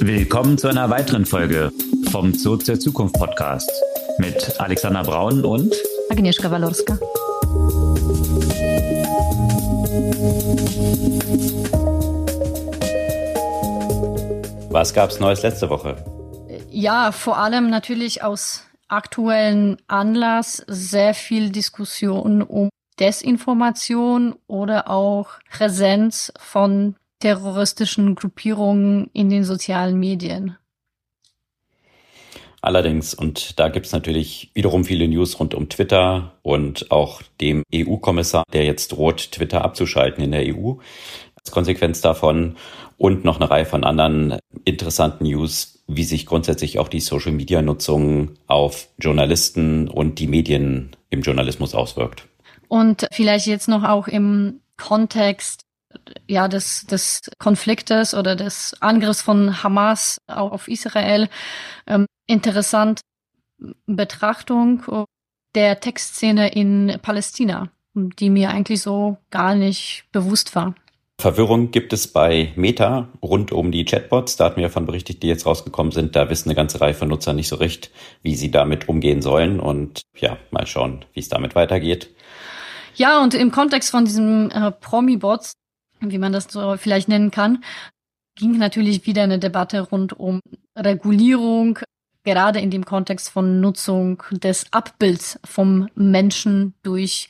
Willkommen zu einer weiteren Folge vom Zoo zur Zukunft Podcast mit Alexander Braun und Agnieszka Walorska. Was gab's Neues letzte Woche? Ja, vor allem natürlich aus aktuellen Anlass sehr viel Diskussion um Desinformation oder auch Präsenz von terroristischen Gruppierungen in den sozialen Medien. Allerdings, und da gibt es natürlich wiederum viele News rund um Twitter und auch dem EU-Kommissar, der jetzt droht, Twitter abzuschalten in der EU. Als Konsequenz davon und noch eine Reihe von anderen interessanten News, wie sich grundsätzlich auch die Social-Media-Nutzung auf Journalisten und die Medien im Journalismus auswirkt. Und vielleicht jetzt noch auch im Kontext ja, des, des Konfliktes oder des Angriffs von Hamas auf Israel ähm, interessant Betrachtung der Textszene in Palästina, die mir eigentlich so gar nicht bewusst war. Verwirrung gibt es bei Meta rund um die Chatbots. Da hatten wir ja von berichtet, die jetzt rausgekommen sind. Da wissen eine ganze Reihe von Nutzern nicht so recht, wie sie damit umgehen sollen. Und ja, mal schauen, wie es damit weitergeht. Ja, und im Kontext von diesem äh, Promi-Bots wie man das so vielleicht nennen kann, ging natürlich wieder eine Debatte rund um Regulierung, gerade in dem Kontext von Nutzung des Abbilds vom Menschen durch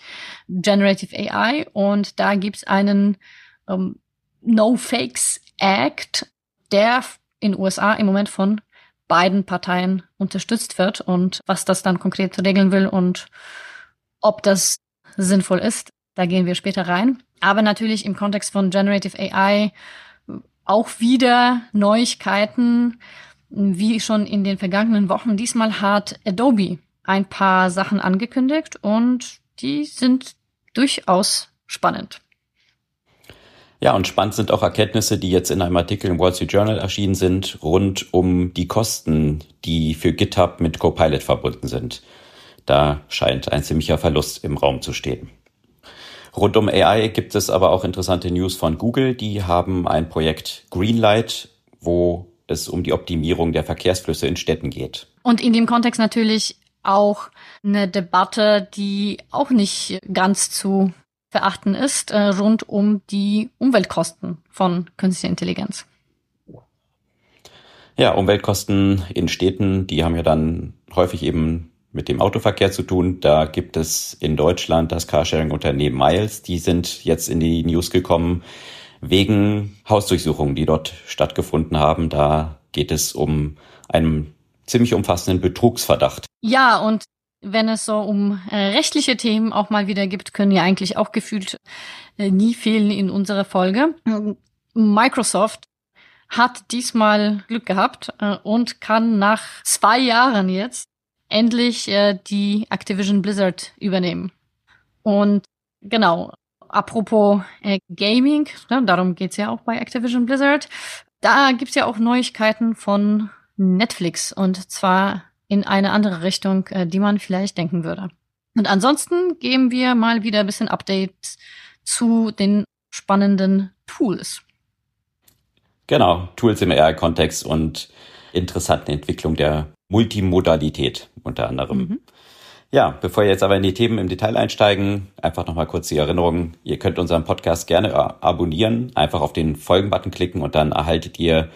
Generative AI. Und da gibt es einen ähm, No Fakes Act, der in USA im Moment von beiden Parteien unterstützt wird. Und was das dann konkret regeln will und ob das sinnvoll ist, da gehen wir später rein. Aber natürlich im Kontext von Generative AI auch wieder Neuigkeiten, wie schon in den vergangenen Wochen. Diesmal hat Adobe ein paar Sachen angekündigt und die sind durchaus spannend. Ja, und spannend sind auch Erkenntnisse, die jetzt in einem Artikel im Wall Street Journal erschienen sind, rund um die Kosten, die für GitHub mit Copilot verbunden sind. Da scheint ein ziemlicher Verlust im Raum zu stehen. Rund um AI gibt es aber auch interessante News von Google. Die haben ein Projekt Greenlight, wo es um die Optimierung der Verkehrsflüsse in Städten geht. Und in dem Kontext natürlich auch eine Debatte, die auch nicht ganz zu verachten ist, äh, rund um die Umweltkosten von künstlicher Intelligenz. Ja, Umweltkosten in Städten, die haben ja dann häufig eben mit dem Autoverkehr zu tun. Da gibt es in Deutschland das Carsharing-Unternehmen Miles. Die sind jetzt in die News gekommen wegen Hausdurchsuchungen, die dort stattgefunden haben. Da geht es um einen ziemlich umfassenden Betrugsverdacht. Ja, und wenn es so um äh, rechtliche Themen auch mal wieder gibt, können ja eigentlich auch gefühlt äh, nie fehlen in unserer Folge. Microsoft hat diesmal Glück gehabt äh, und kann nach zwei Jahren jetzt endlich äh, die Activision Blizzard übernehmen. Und genau, apropos äh, Gaming, ne, darum geht's ja auch bei Activision Blizzard, da gibt's ja auch Neuigkeiten von Netflix und zwar in eine andere Richtung, äh, die man vielleicht denken würde. Und ansonsten geben wir mal wieder ein bisschen Updates zu den spannenden Tools. Genau, Tools im AI-Kontext und interessanten Entwicklung der Multimodalität unter anderem. Mhm. Ja, bevor wir jetzt aber in die Themen im Detail einsteigen, einfach nochmal kurz die Erinnerung. Ihr könnt unseren Podcast gerne abonnieren, einfach auf den Folgen-Button klicken und dann erhaltet ihr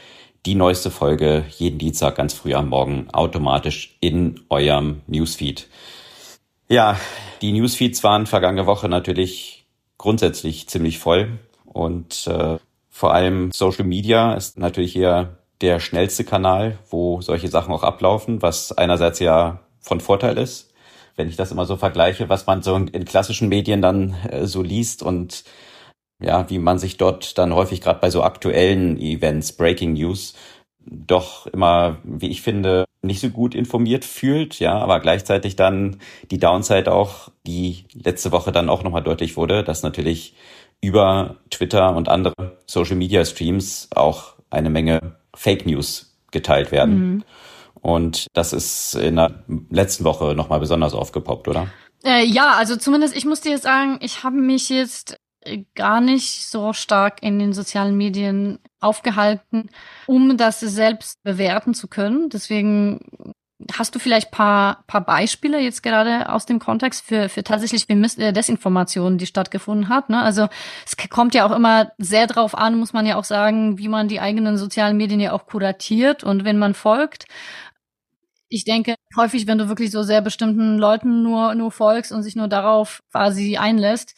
die neueste Folge jeden Dienstag ganz früh am Morgen automatisch in eurem Newsfeed. Ja, die Newsfeeds waren vergangene Woche natürlich grundsätzlich ziemlich voll und äh, vor allem Social Media ist natürlich hier der schnellste Kanal, wo solche Sachen auch ablaufen, was einerseits ja von Vorteil ist, wenn ich das immer so vergleiche, was man so in klassischen Medien dann äh, so liest und ja, wie man sich dort dann häufig gerade bei so aktuellen Events, Breaking News, doch immer, wie ich finde, nicht so gut informiert fühlt, ja, aber gleichzeitig dann die Downside auch, die letzte Woche dann auch nochmal deutlich wurde, dass natürlich über Twitter und andere Social Media Streams auch eine Menge Fake News geteilt werden. Mhm. Und das ist in der letzten Woche nochmal besonders aufgepoppt, oder? Äh, ja, also zumindest ich muss dir jetzt sagen, ich habe mich jetzt gar nicht so stark in den sozialen Medien aufgehalten, um das selbst bewerten zu können. Deswegen hast du vielleicht paar, paar Beispiele jetzt gerade aus dem Kontext für, für tatsächlich äh, Desinformation, die stattgefunden hat. Ne? Also es kommt ja auch immer sehr drauf an, muss man ja auch sagen, wie man die eigenen sozialen Medien ja auch kuratiert und wenn man folgt. Ich denke, häufig, wenn du wirklich so sehr bestimmten Leuten nur, nur folgst und sich nur darauf quasi einlässt,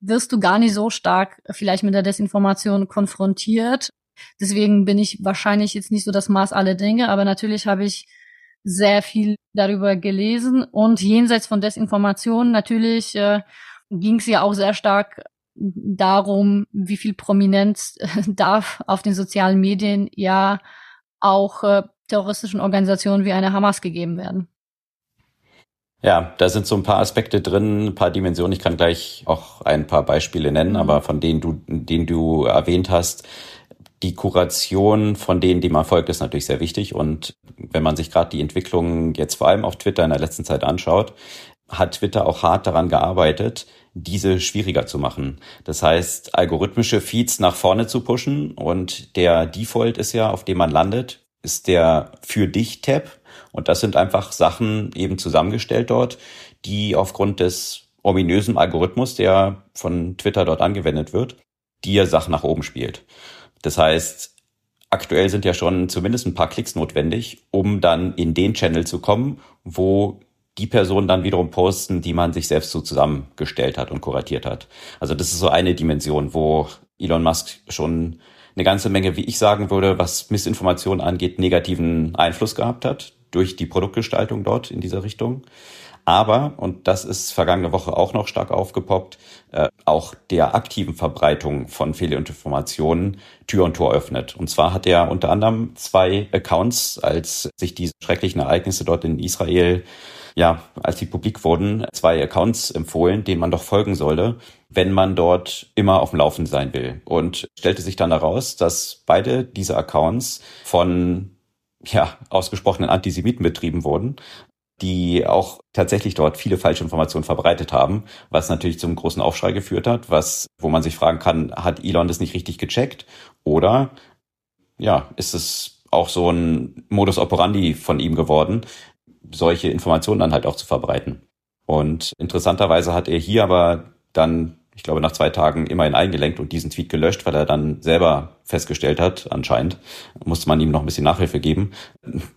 wirst du gar nicht so stark vielleicht mit der Desinformation konfrontiert. Deswegen bin ich wahrscheinlich jetzt nicht so das Maß aller Dinge, aber natürlich habe ich sehr viel darüber gelesen und jenseits von Desinformation natürlich äh, ging es ja auch sehr stark darum, wie viel Prominenz äh, darf auf den sozialen Medien ja auch äh, terroristischen Organisationen wie eine Hamas gegeben werden. Ja, da sind so ein paar Aspekte drin, ein paar Dimensionen. Ich kann gleich auch ein paar Beispiele nennen, mhm. aber von denen du, denen du erwähnt hast, die Kuration von denen, die man folgt, ist natürlich sehr wichtig. Und wenn man sich gerade die Entwicklung jetzt vor allem auf Twitter in der letzten Zeit anschaut, hat Twitter auch hart daran gearbeitet, diese schwieriger zu machen. Das heißt, algorithmische Feeds nach vorne zu pushen und der Default ist ja, auf dem man landet, ist der für dich Tab. Und das sind einfach Sachen eben zusammengestellt dort, die aufgrund des ominösen Algorithmus, der von Twitter dort angewendet wird, dir Sachen nach oben spielt. Das heißt, aktuell sind ja schon zumindest ein paar Klicks notwendig, um dann in den Channel zu kommen, wo die Personen dann wiederum posten, die man sich selbst so zusammengestellt hat und kuratiert hat. Also das ist so eine Dimension, wo Elon Musk schon eine ganze Menge, wie ich sagen würde, was Missinformation angeht, negativen Einfluss gehabt hat durch die Produktgestaltung dort in dieser Richtung. Aber, und das ist vergangene Woche auch noch stark aufgepoppt, äh, auch der aktiven Verbreitung von Fehlinformationen Tür und Tor öffnet. Und zwar hat er unter anderem zwei Accounts, als sich diese schrecklichen Ereignisse dort in Israel ja, als sie publik wurden, zwei Accounts empfohlen, denen man doch folgen sollte, wenn man dort immer auf dem Laufen sein will. Und stellte sich dann heraus, dass beide diese Accounts von ja, ausgesprochenen Antisemiten betrieben wurden die auch tatsächlich dort viele falsche Informationen verbreitet haben, was natürlich zum großen Aufschrei geführt hat, was, wo man sich fragen kann, hat Elon das nicht richtig gecheckt? Oder, ja, ist es auch so ein Modus operandi von ihm geworden, solche Informationen dann halt auch zu verbreiten? Und interessanterweise hat er hier aber dann, ich glaube, nach zwei Tagen immerhin eingelenkt und diesen Tweet gelöscht, weil er dann selber festgestellt hat, anscheinend, musste man ihm noch ein bisschen Nachhilfe geben,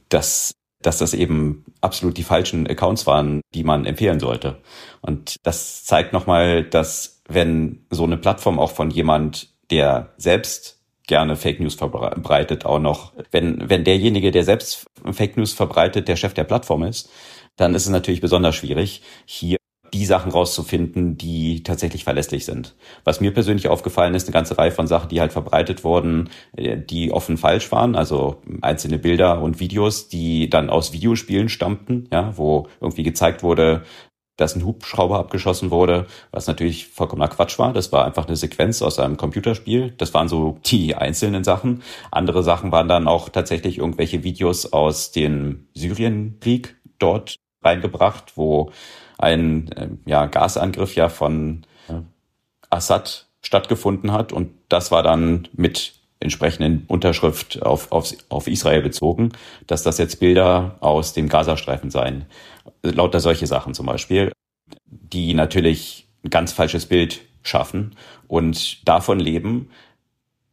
dass dass das eben absolut die falschen Accounts waren, die man empfehlen sollte. Und das zeigt nochmal, dass wenn so eine Plattform auch von jemand, der selbst gerne Fake News verbreitet, auch noch, wenn, wenn derjenige, der selbst Fake News verbreitet, der Chef der Plattform ist, dann ist es natürlich besonders schwierig, hier die Sachen rauszufinden, die tatsächlich verlässlich sind. Was mir persönlich aufgefallen ist, eine ganze Reihe von Sachen, die halt verbreitet wurden, äh, die offen falsch waren, also einzelne Bilder und Videos, die dann aus Videospielen stammten, ja, wo irgendwie gezeigt wurde, dass ein Hubschrauber abgeschossen wurde, was natürlich vollkommener Quatsch war. Das war einfach eine Sequenz aus einem Computerspiel. Das waren so die einzelnen Sachen. Andere Sachen waren dann auch tatsächlich irgendwelche Videos aus dem Syrienkrieg dort reingebracht, wo ein äh, ja, Gasangriff ja von äh, Assad stattgefunden hat und das war dann mit entsprechenden Unterschrift auf, auf, auf Israel bezogen, dass das jetzt Bilder aus dem Gazastreifen seien. Lauter solche Sachen zum Beispiel, die natürlich ein ganz falsches Bild schaffen und davon leben,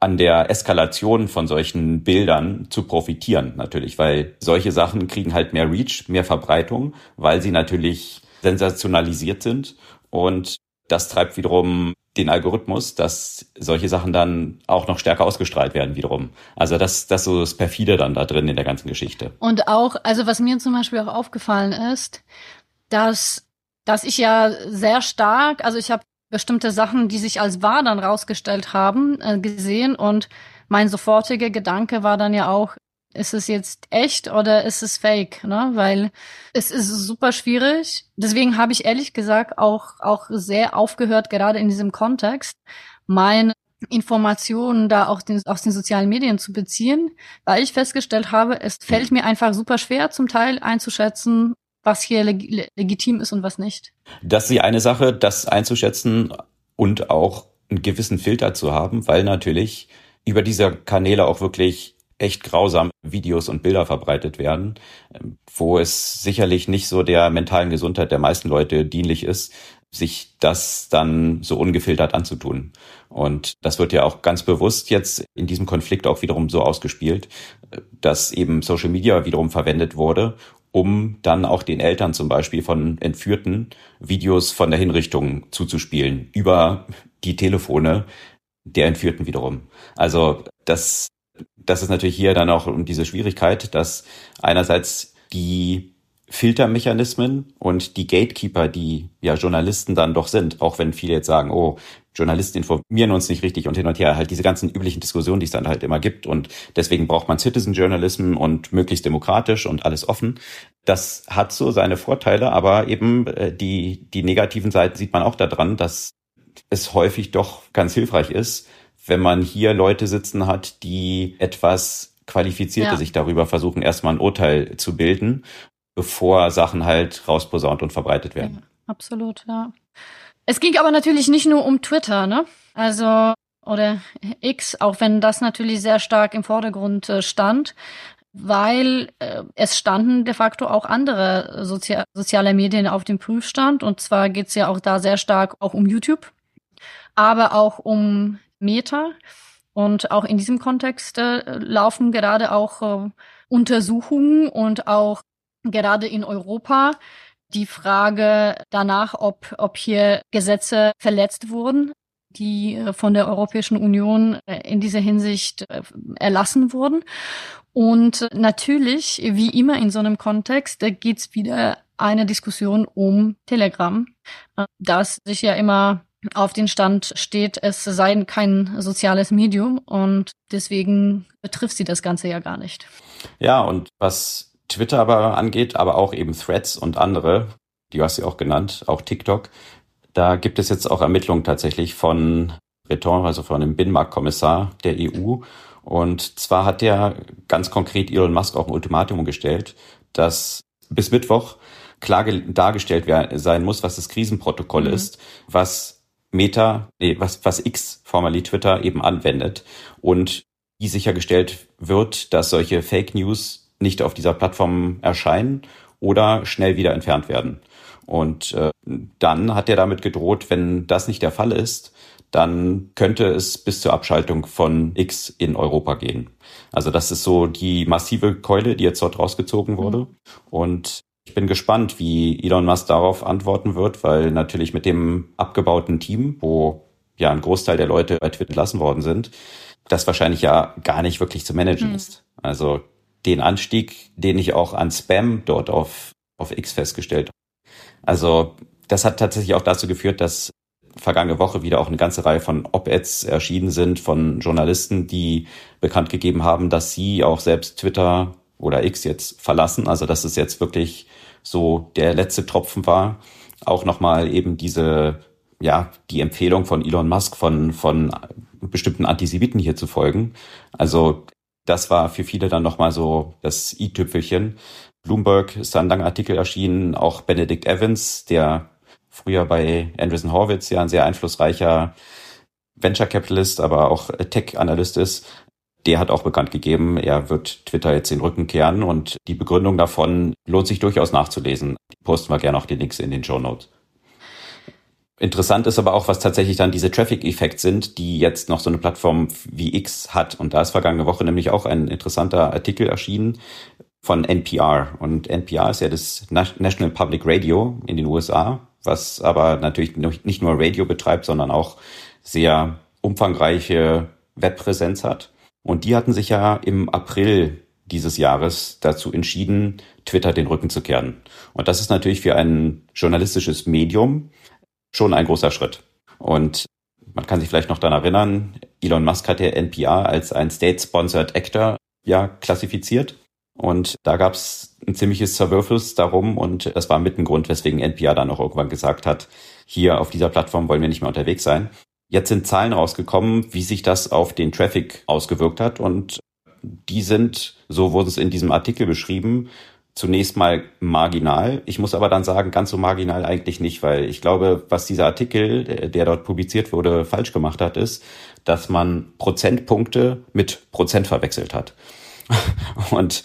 an der Eskalation von solchen Bildern zu profitieren natürlich, weil solche Sachen kriegen halt mehr Reach, mehr Verbreitung, weil sie natürlich sensationalisiert sind. Und das treibt wiederum den Algorithmus, dass solche Sachen dann auch noch stärker ausgestrahlt werden wiederum. Also das, das so das perfide dann da drin in der ganzen Geschichte. Und auch, also was mir zum Beispiel auch aufgefallen ist, dass, dass ich ja sehr stark, also ich habe bestimmte Sachen, die sich als wahr dann rausgestellt haben, äh, gesehen und mein sofortiger Gedanke war dann ja auch, ist es jetzt echt oder ist es fake, ne? Weil es ist super schwierig. Deswegen habe ich ehrlich gesagt auch, auch sehr aufgehört, gerade in diesem Kontext, meine Informationen da auch den, aus den sozialen Medien zu beziehen, weil ich festgestellt habe, es fällt mir einfach super schwer, zum Teil einzuschätzen, was hier leg legitim ist und was nicht. Das ist die eine Sache, das einzuschätzen und auch einen gewissen Filter zu haben, weil natürlich über diese Kanäle auch wirklich echt grausam Videos und Bilder verbreitet werden, wo es sicherlich nicht so der mentalen Gesundheit der meisten Leute dienlich ist, sich das dann so ungefiltert anzutun. Und das wird ja auch ganz bewusst jetzt in diesem Konflikt auch wiederum so ausgespielt, dass eben Social Media wiederum verwendet wurde, um dann auch den Eltern zum Beispiel von Entführten Videos von der Hinrichtung zuzuspielen über die Telefone der Entführten wiederum. Also das, das ist natürlich hier dann auch diese Schwierigkeit, dass einerseits die Filtermechanismen und die Gatekeeper, die ja Journalisten dann doch sind, auch wenn viele jetzt sagen, oh, Journalisten informieren uns nicht richtig und hin und her, halt diese ganzen üblichen Diskussionen, die es dann halt immer gibt und deswegen braucht man Citizen Journalism und möglichst demokratisch und alles offen. Das hat so seine Vorteile, aber eben äh, die, die negativen Seiten sieht man auch daran, dass es häufig doch ganz hilfreich ist, wenn man hier Leute sitzen hat, die etwas qualifizierte ja. sich darüber versuchen, erstmal ein Urteil zu bilden bevor Sachen halt rausposaunt und verbreitet werden. Ja, absolut, ja. Es ging aber natürlich nicht nur um Twitter, ne? Also oder X, auch wenn das natürlich sehr stark im Vordergrund äh, stand, weil äh, es standen de facto auch andere Sozi soziale Medien auf dem Prüfstand. Und zwar geht's ja auch da sehr stark auch um YouTube, aber auch um Meta. Und auch in diesem Kontext äh, laufen gerade auch äh, Untersuchungen und auch gerade in Europa die Frage danach, ob, ob hier Gesetze verletzt wurden, die äh, von der Europäischen Union äh, in dieser Hinsicht äh, erlassen wurden. Und natürlich, wie immer in so einem Kontext, da geht's wieder eine Diskussion um Telegram, das sich ja immer auf den Stand steht, es sei kein soziales Medium und deswegen betrifft sie das Ganze ja gar nicht. Ja, und was Twitter aber angeht, aber auch eben Threads und andere, die hast du auch genannt, auch TikTok. Da gibt es jetzt auch Ermittlungen tatsächlich von Breton, also von dem Binnenmarktkommissar der EU. Und zwar hat der ganz konkret Elon Musk auch ein Ultimatum gestellt, dass bis Mittwoch klar dargestellt sein muss, was das Krisenprotokoll mhm. ist, was Meta, nee, was, was X, formerly Twitter, eben anwendet und wie sichergestellt wird, dass solche Fake News nicht auf dieser Plattform erscheinen oder schnell wieder entfernt werden. Und äh, dann hat er damit gedroht, wenn das nicht der Fall ist, dann könnte es bis zur Abschaltung von X in Europa gehen. Also das ist so die massive Keule, die jetzt dort rausgezogen wurde. Mhm. Und ich bin gespannt, wie Elon Musk darauf antworten wird, weil natürlich mit dem abgebauten Team, wo ja ein Großteil der Leute bei Twitter entlassen worden sind, das wahrscheinlich ja gar nicht wirklich zu managen mhm. ist. Also den Anstieg, den ich auch an Spam dort auf, auf X festgestellt habe. Also das hat tatsächlich auch dazu geführt, dass vergangene Woche wieder auch eine ganze Reihe von Op-Eds erschienen sind von Journalisten, die bekannt gegeben haben, dass sie auch selbst Twitter oder X jetzt verlassen. Also dass es jetzt wirklich so der letzte Tropfen war. Auch nochmal eben diese, ja, die Empfehlung von Elon Musk von, von bestimmten Antisemiten hier zu folgen. Also das war für viele dann nochmal so das i-Tüpfelchen. Bloomberg ist da ein langer Artikel erschienen, auch Benedict Evans, der früher bei Andreessen Horwitz ja ein sehr einflussreicher Venture Capitalist, aber auch Tech-Analyst ist, der hat auch bekannt gegeben, er wird Twitter jetzt den Rücken kehren und die Begründung davon lohnt sich durchaus nachzulesen. Posten wir gerne auch die Links in den Show Notes. Interessant ist aber auch, was tatsächlich dann diese Traffic-Effekte sind, die jetzt noch so eine Plattform wie X hat. Und da ist vergangene Woche nämlich auch ein interessanter Artikel erschienen von NPR. Und NPR ist ja das National Public Radio in den USA, was aber natürlich nicht nur Radio betreibt, sondern auch sehr umfangreiche Webpräsenz hat. Und die hatten sich ja im April dieses Jahres dazu entschieden, Twitter den Rücken zu kehren. Und das ist natürlich für ein journalistisches Medium schon ein großer Schritt. Und man kann sich vielleicht noch daran erinnern, Elon Musk hat ja NPR als ein State-Sponsored Actor ja klassifiziert. Und da gab es ein ziemliches Zerwürfnis darum und das war mit ein Grund, weswegen NPR dann auch irgendwann gesagt hat, hier auf dieser Plattform wollen wir nicht mehr unterwegs sein. Jetzt sind Zahlen rausgekommen, wie sich das auf den Traffic ausgewirkt hat und die sind, so wurde es in diesem Artikel beschrieben, zunächst mal marginal. Ich muss aber dann sagen, ganz so marginal eigentlich nicht, weil ich glaube, was dieser Artikel, der dort publiziert wurde, falsch gemacht hat, ist, dass man Prozentpunkte mit Prozent verwechselt hat. Und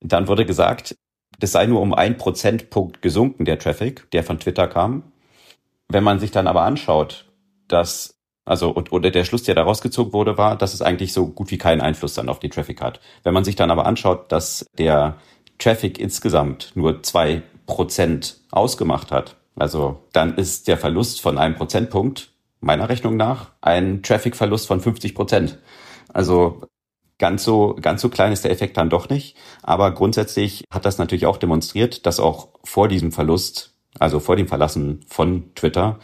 dann wurde gesagt, das sei nur um ein Prozentpunkt gesunken, der Traffic, der von Twitter kam. Wenn man sich dann aber anschaut, dass also oder der Schluss, der da rausgezogen wurde, war, dass es eigentlich so gut wie keinen Einfluss dann auf den Traffic hat. Wenn man sich dann aber anschaut, dass der Traffic insgesamt nur zwei Prozent ausgemacht hat, also dann ist der Verlust von einem Prozentpunkt meiner Rechnung nach ein Traffic-Verlust von 50 Prozent. Also ganz so, ganz so klein ist der Effekt dann doch nicht. Aber grundsätzlich hat das natürlich auch demonstriert, dass auch vor diesem Verlust, also vor dem Verlassen von Twitter,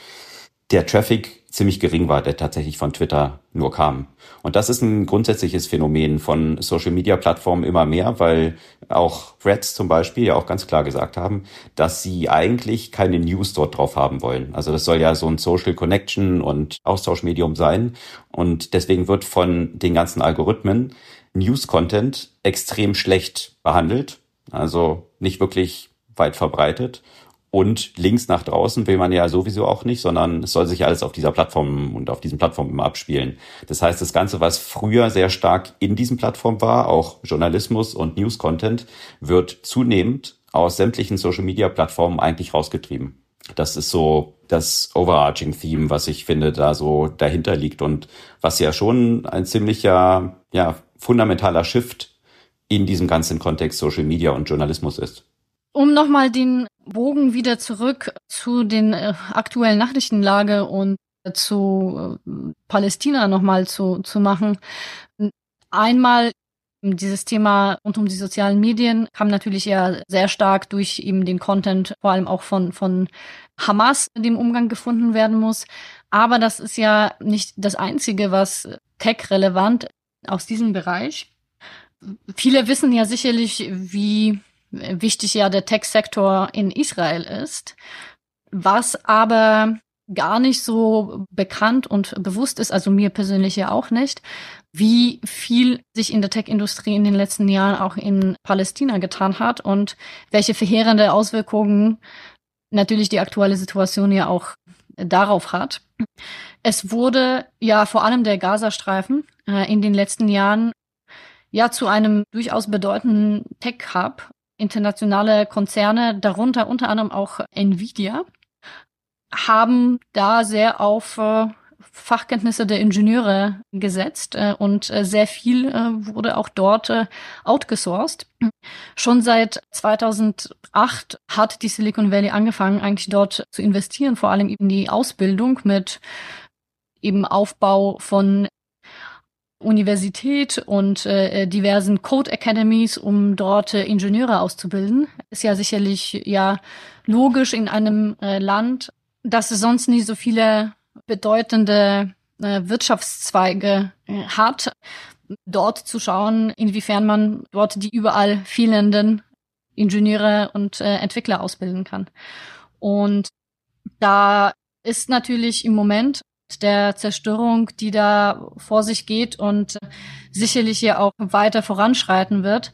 der Traffic ziemlich gering war, der tatsächlich von Twitter nur kam. Und das ist ein grundsätzliches Phänomen von Social-Media-Plattformen immer mehr, weil auch Threads zum Beispiel ja auch ganz klar gesagt haben, dass sie eigentlich keine News dort drauf haben wollen. Also das soll ja so ein Social Connection und Austauschmedium sein. Und deswegen wird von den ganzen Algorithmen News-Content extrem schlecht behandelt. Also nicht wirklich weit verbreitet. Und Links nach draußen will man ja sowieso auch nicht, sondern es soll sich alles auf dieser Plattform und auf diesen Plattformen immer abspielen. Das heißt, das Ganze, was früher sehr stark in diesen Plattformen war, auch Journalismus und News-Content, wird zunehmend aus sämtlichen Social-Media-Plattformen eigentlich rausgetrieben. Das ist so das overarching Theme, was ich finde, da so dahinter liegt und was ja schon ein ziemlicher, ja, fundamentaler Shift in diesem ganzen Kontext Social Media und Journalismus ist. Um nochmal den Bogen wieder zurück zu den äh, aktuellen Nachrichtenlage und äh, zu äh, Palästina nochmal zu, zu machen. Einmal dieses Thema rund um die sozialen Medien kam natürlich ja sehr stark durch eben den Content, vor allem auch von, von Hamas, dem Umgang gefunden werden muss. Aber das ist ja nicht das Einzige, was tech-relevant aus diesem Bereich. Viele wissen ja sicherlich, wie wichtig ja der Tech-Sektor in Israel ist. Was aber gar nicht so bekannt und bewusst ist, also mir persönlich ja auch nicht, wie viel sich in der Tech-Industrie in den letzten Jahren auch in Palästina getan hat und welche verheerende Auswirkungen natürlich die aktuelle Situation ja auch darauf hat. Es wurde ja vor allem der Gazastreifen äh, in den letzten Jahren ja zu einem durchaus bedeutenden Tech-Hub internationale Konzerne, darunter unter anderem auch Nvidia, haben da sehr auf äh, Fachkenntnisse der Ingenieure gesetzt äh, und äh, sehr viel äh, wurde auch dort äh, outgesourced. Schon seit 2008 hat die Silicon Valley angefangen, eigentlich dort zu investieren, vor allem in die Ausbildung mit eben Aufbau von Universität und äh, diversen Code Academies, um dort äh, Ingenieure auszubilden. Ist ja sicherlich ja logisch in einem äh, Land, das sonst nie so viele bedeutende äh, Wirtschaftszweige äh, hat, dort zu schauen, inwiefern man dort die überall fehlenden Ingenieure und äh, Entwickler ausbilden kann. Und da ist natürlich im Moment der Zerstörung, die da vor sich geht und sicherlich ja auch weiter voranschreiten wird.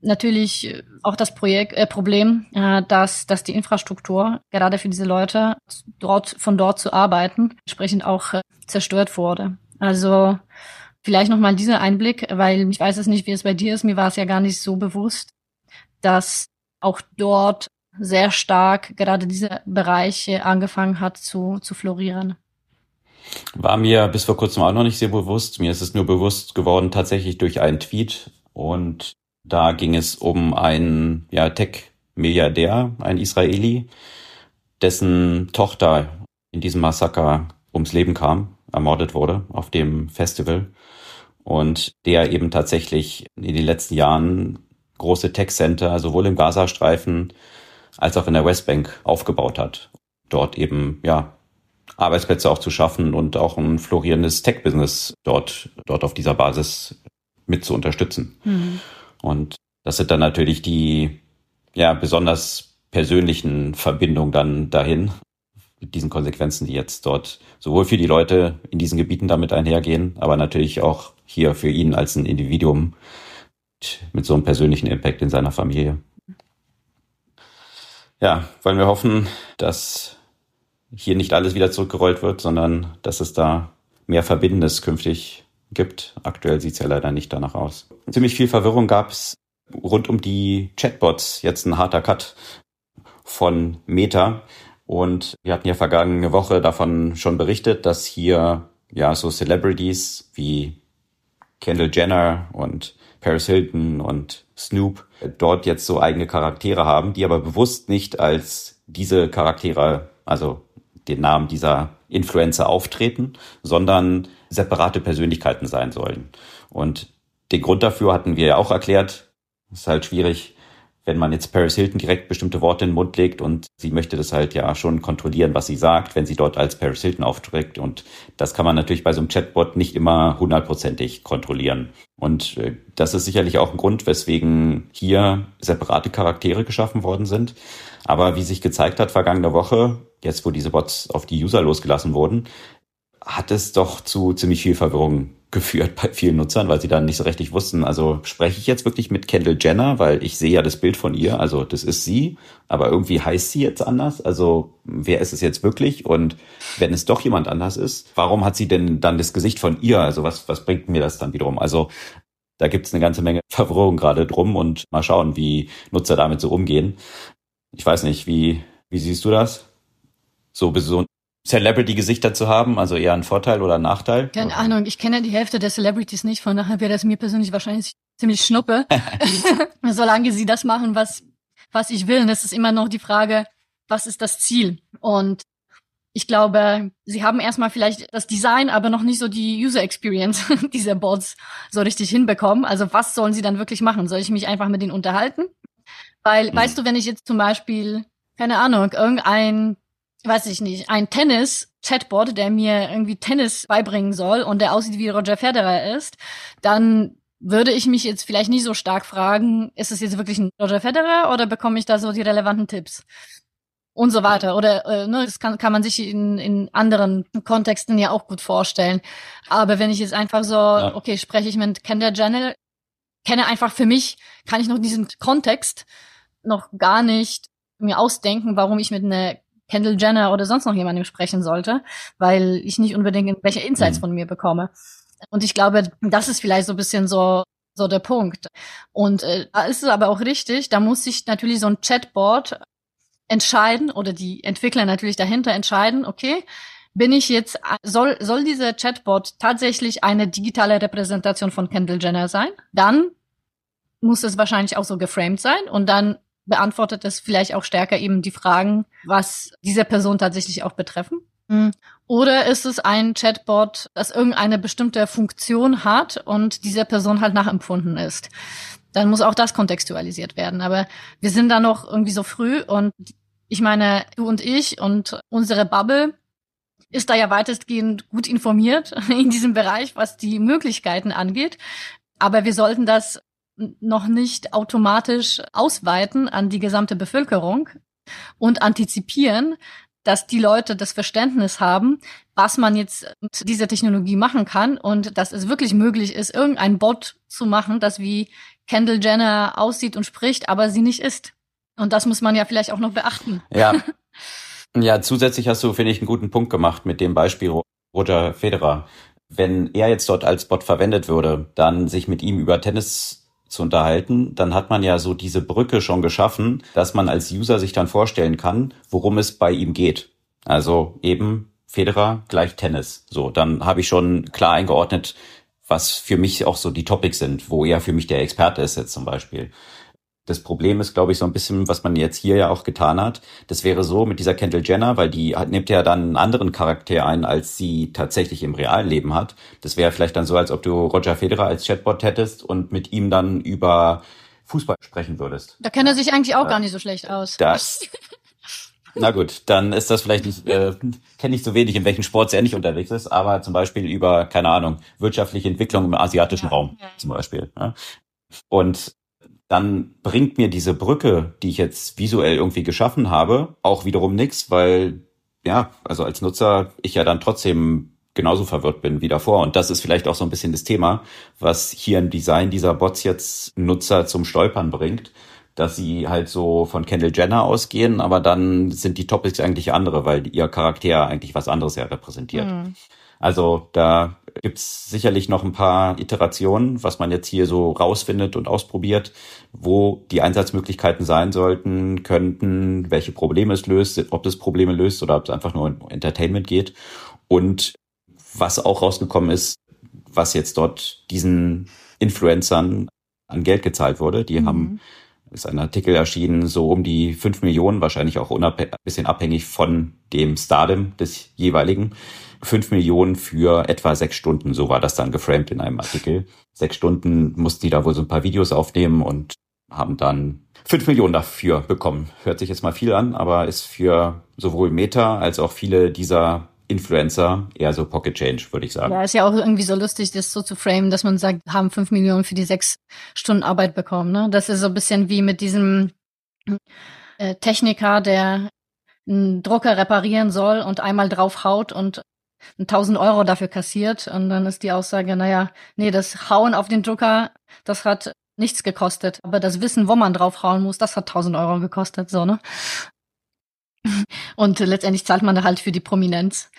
Natürlich auch das Projekt, äh, Problem, äh, dass, dass die Infrastruktur gerade für diese Leute dort, von dort zu arbeiten, entsprechend auch äh, zerstört wurde. Also vielleicht nochmal dieser Einblick, weil ich weiß es nicht, wie es bei dir ist. Mir war es ja gar nicht so bewusst, dass auch dort sehr stark gerade diese Bereiche angefangen hat zu, zu florieren. War mir bis vor kurzem auch noch nicht sehr bewusst. Mir ist es nur bewusst geworden tatsächlich durch einen Tweet. Und da ging es um einen ja, Tech-Milliardär, ein Israeli, dessen Tochter in diesem Massaker ums Leben kam, ermordet wurde auf dem Festival. Und der eben tatsächlich in den letzten Jahren große Tech-Center sowohl im Gazastreifen als auch in der Westbank aufgebaut hat. Dort eben, ja, Arbeitsplätze auch zu schaffen und auch ein florierendes Tech-Business dort, dort auf dieser Basis mit zu unterstützen. Mhm. Und das sind dann natürlich die, ja, besonders persönlichen Verbindungen dann dahin, mit diesen Konsequenzen, die jetzt dort sowohl für die Leute in diesen Gebieten damit einhergehen, aber natürlich auch hier für ihn als ein Individuum mit so einem persönlichen Impact in seiner Familie. ja, wollen wir hoffen, dass hier nicht alles wieder zurückgerollt wird, sondern dass es da mehr Verbindendes künftig gibt. Aktuell sieht es ja leider nicht danach aus. Ziemlich viel Verwirrung gab es rund um die Chatbots. Jetzt ein harter Cut von Meta. Und wir hatten ja vergangene Woche davon schon berichtet, dass hier ja so Celebrities wie Kendall Jenner und Paris Hilton und Snoop dort jetzt so eigene Charaktere haben, die aber bewusst nicht als diese Charaktere, also den Namen dieser Influencer auftreten, sondern separate Persönlichkeiten sein sollen. Und den Grund dafür hatten wir ja auch erklärt. Es ist halt schwierig, wenn man jetzt Paris Hilton direkt bestimmte Worte in den Mund legt und sie möchte das halt ja schon kontrollieren, was sie sagt, wenn sie dort als Paris Hilton auftritt. Und das kann man natürlich bei so einem Chatbot nicht immer hundertprozentig kontrollieren. Und äh, das ist sicherlich auch ein Grund, weswegen hier separate Charaktere geschaffen worden sind. Aber wie sich gezeigt hat vergangene Woche, jetzt wo diese Bots auf die User losgelassen wurden, hat es doch zu ziemlich viel Verwirrung geführt bei vielen Nutzern, weil sie dann nicht so richtig wussten, also spreche ich jetzt wirklich mit Kendall Jenner, weil ich sehe ja das Bild von ihr, also das ist sie, aber irgendwie heißt sie jetzt anders, also wer ist es jetzt wirklich und wenn es doch jemand anders ist, warum hat sie denn dann das Gesicht von ihr, also was, was bringt mir das dann wiederum? Also da gibt es eine ganze Menge Verwirrung gerade drum und mal schauen, wie Nutzer damit so umgehen. Ich weiß nicht, wie, wie siehst du das? So, so Celebrity-Gesichter zu haben, also eher ein Vorteil oder ein Nachteil? Keine Ahnung, ich kenne die Hälfte der Celebrities nicht, von daher wäre das mir persönlich wahrscheinlich ziemlich schnuppe. Solange sie das machen, was, was ich will. Und das ist immer noch die Frage, was ist das Ziel? Und ich glaube, sie haben erstmal vielleicht das Design, aber noch nicht so die User Experience dieser Bots so richtig hinbekommen. Also was sollen sie dann wirklich machen? Soll ich mich einfach mit denen unterhalten? Weil, mhm. weißt du, wenn ich jetzt zum Beispiel, keine Ahnung, irgendein weiß ich nicht, ein Tennis-Chatbot, der mir irgendwie Tennis beibringen soll und der aussieht wie Roger Federer ist, dann würde ich mich jetzt vielleicht nicht so stark fragen, ist es jetzt wirklich ein Roger Federer oder bekomme ich da so die relevanten Tipps? Und so weiter. Oder äh, ne, das kann, kann man sich in, in anderen Kontexten ja auch gut vorstellen. Aber wenn ich jetzt einfach so, ja. okay, spreche ich mit Kendall Jenner, kenne einfach für mich, kann ich noch diesen Kontext noch gar nicht mir ausdenken, warum ich mit einer Kendall Jenner oder sonst noch jemandem sprechen sollte, weil ich nicht unbedingt irgendwelche Insights mhm. von mir bekomme. Und ich glaube, das ist vielleicht so ein bisschen so so der Punkt. Und äh, da ist es aber auch richtig, da muss sich natürlich so ein Chatbot entscheiden oder die Entwickler natürlich dahinter entscheiden, okay, bin ich jetzt, soll, soll dieser Chatbot tatsächlich eine digitale Repräsentation von Kendall Jenner sein? Dann muss es wahrscheinlich auch so geframed sein und dann beantwortet es vielleicht auch stärker eben die Fragen, was diese Person tatsächlich auch betreffen. Mhm. Oder ist es ein Chatbot, das irgendeine bestimmte Funktion hat und dieser Person halt nachempfunden ist? Dann muss auch das kontextualisiert werden. Aber wir sind da noch irgendwie so früh und ich meine, du und ich und unsere Bubble ist da ja weitestgehend gut informiert in diesem Bereich, was die Möglichkeiten angeht. Aber wir sollten das noch nicht automatisch ausweiten an die gesamte Bevölkerung und antizipieren, dass die Leute das Verständnis haben, was man jetzt mit dieser Technologie machen kann und dass es wirklich möglich ist, irgendein Bot zu machen, das wie Kendall Jenner aussieht und spricht, aber sie nicht ist. Und das muss man ja vielleicht auch noch beachten. Ja. Ja, zusätzlich hast du, finde ich, einen guten Punkt gemacht mit dem Beispiel Roger Federer. Wenn er jetzt dort als Bot verwendet würde, dann sich mit ihm über Tennis zu unterhalten, dann hat man ja so diese Brücke schon geschaffen, dass man als User sich dann vorstellen kann, worum es bei ihm geht. Also eben Federer gleich Tennis. So, dann habe ich schon klar eingeordnet, was für mich auch so die Topics sind, wo er für mich der Experte ist jetzt zum Beispiel. Das Problem ist, glaube ich, so ein bisschen, was man jetzt hier ja auch getan hat. Das wäre so mit dieser Kendall Jenner, weil die hat, nimmt ja dann einen anderen Charakter ein, als sie tatsächlich im realen Leben hat. Das wäre vielleicht dann so, als ob du Roger Federer als Chatbot hättest und mit ihm dann über Fußball sprechen würdest. Da kennt er sich eigentlich auch äh, gar nicht so schlecht aus. Das, na gut, dann ist das vielleicht nicht, äh, kenne ich so wenig, in welchen Sports er nicht unterwegs ist, aber zum Beispiel über, keine Ahnung, wirtschaftliche Entwicklung im asiatischen ja, Raum ja. zum Beispiel. Ja. Und dann bringt mir diese Brücke, die ich jetzt visuell irgendwie geschaffen habe, auch wiederum nichts, weil ja, also als Nutzer ich ja dann trotzdem genauso verwirrt bin wie davor. Und das ist vielleicht auch so ein bisschen das Thema, was hier im Design dieser Bots jetzt Nutzer zum Stolpern bringt, dass sie halt so von Kendall Jenner ausgehen, aber dann sind die Topics eigentlich andere, weil ihr Charakter eigentlich was anderes ja repräsentiert. Mhm. Also da gibt's sicherlich noch ein paar Iterationen, was man jetzt hier so rausfindet und ausprobiert, wo die Einsatzmöglichkeiten sein sollten, könnten, welche Probleme es löst, ob das Probleme löst oder ob es einfach nur um Entertainment geht. Und was auch rausgekommen ist, was jetzt dort diesen Influencern an Geld gezahlt wurde. Die mhm. haben, ist ein Artikel erschienen, so um die fünf Millionen, wahrscheinlich auch ein bisschen abhängig von dem Stardom des jeweiligen. Fünf Millionen für etwa sechs Stunden, so war das dann geframed in einem Artikel. Sechs Stunden mussten die da wohl so ein paar Videos aufnehmen und haben dann fünf Millionen dafür bekommen. Hört sich jetzt mal viel an, aber ist für sowohl Meta als auch viele dieser Influencer eher so Pocket Change, würde ich sagen. Ja, ist ja auch irgendwie so lustig, das so zu framen, dass man sagt, haben fünf Millionen für die sechs Stunden Arbeit bekommen. Ne? Das ist so ein bisschen wie mit diesem äh, Techniker, der einen Drucker reparieren soll und einmal drauf haut und 1000 Euro dafür kassiert. Und dann ist die Aussage, naja, nee, das Hauen auf den Drucker, das hat nichts gekostet. Aber das Wissen, wo man drauf hauen muss, das hat 1000 Euro gekostet, so, ne? Und letztendlich zahlt man da halt für die Prominenz.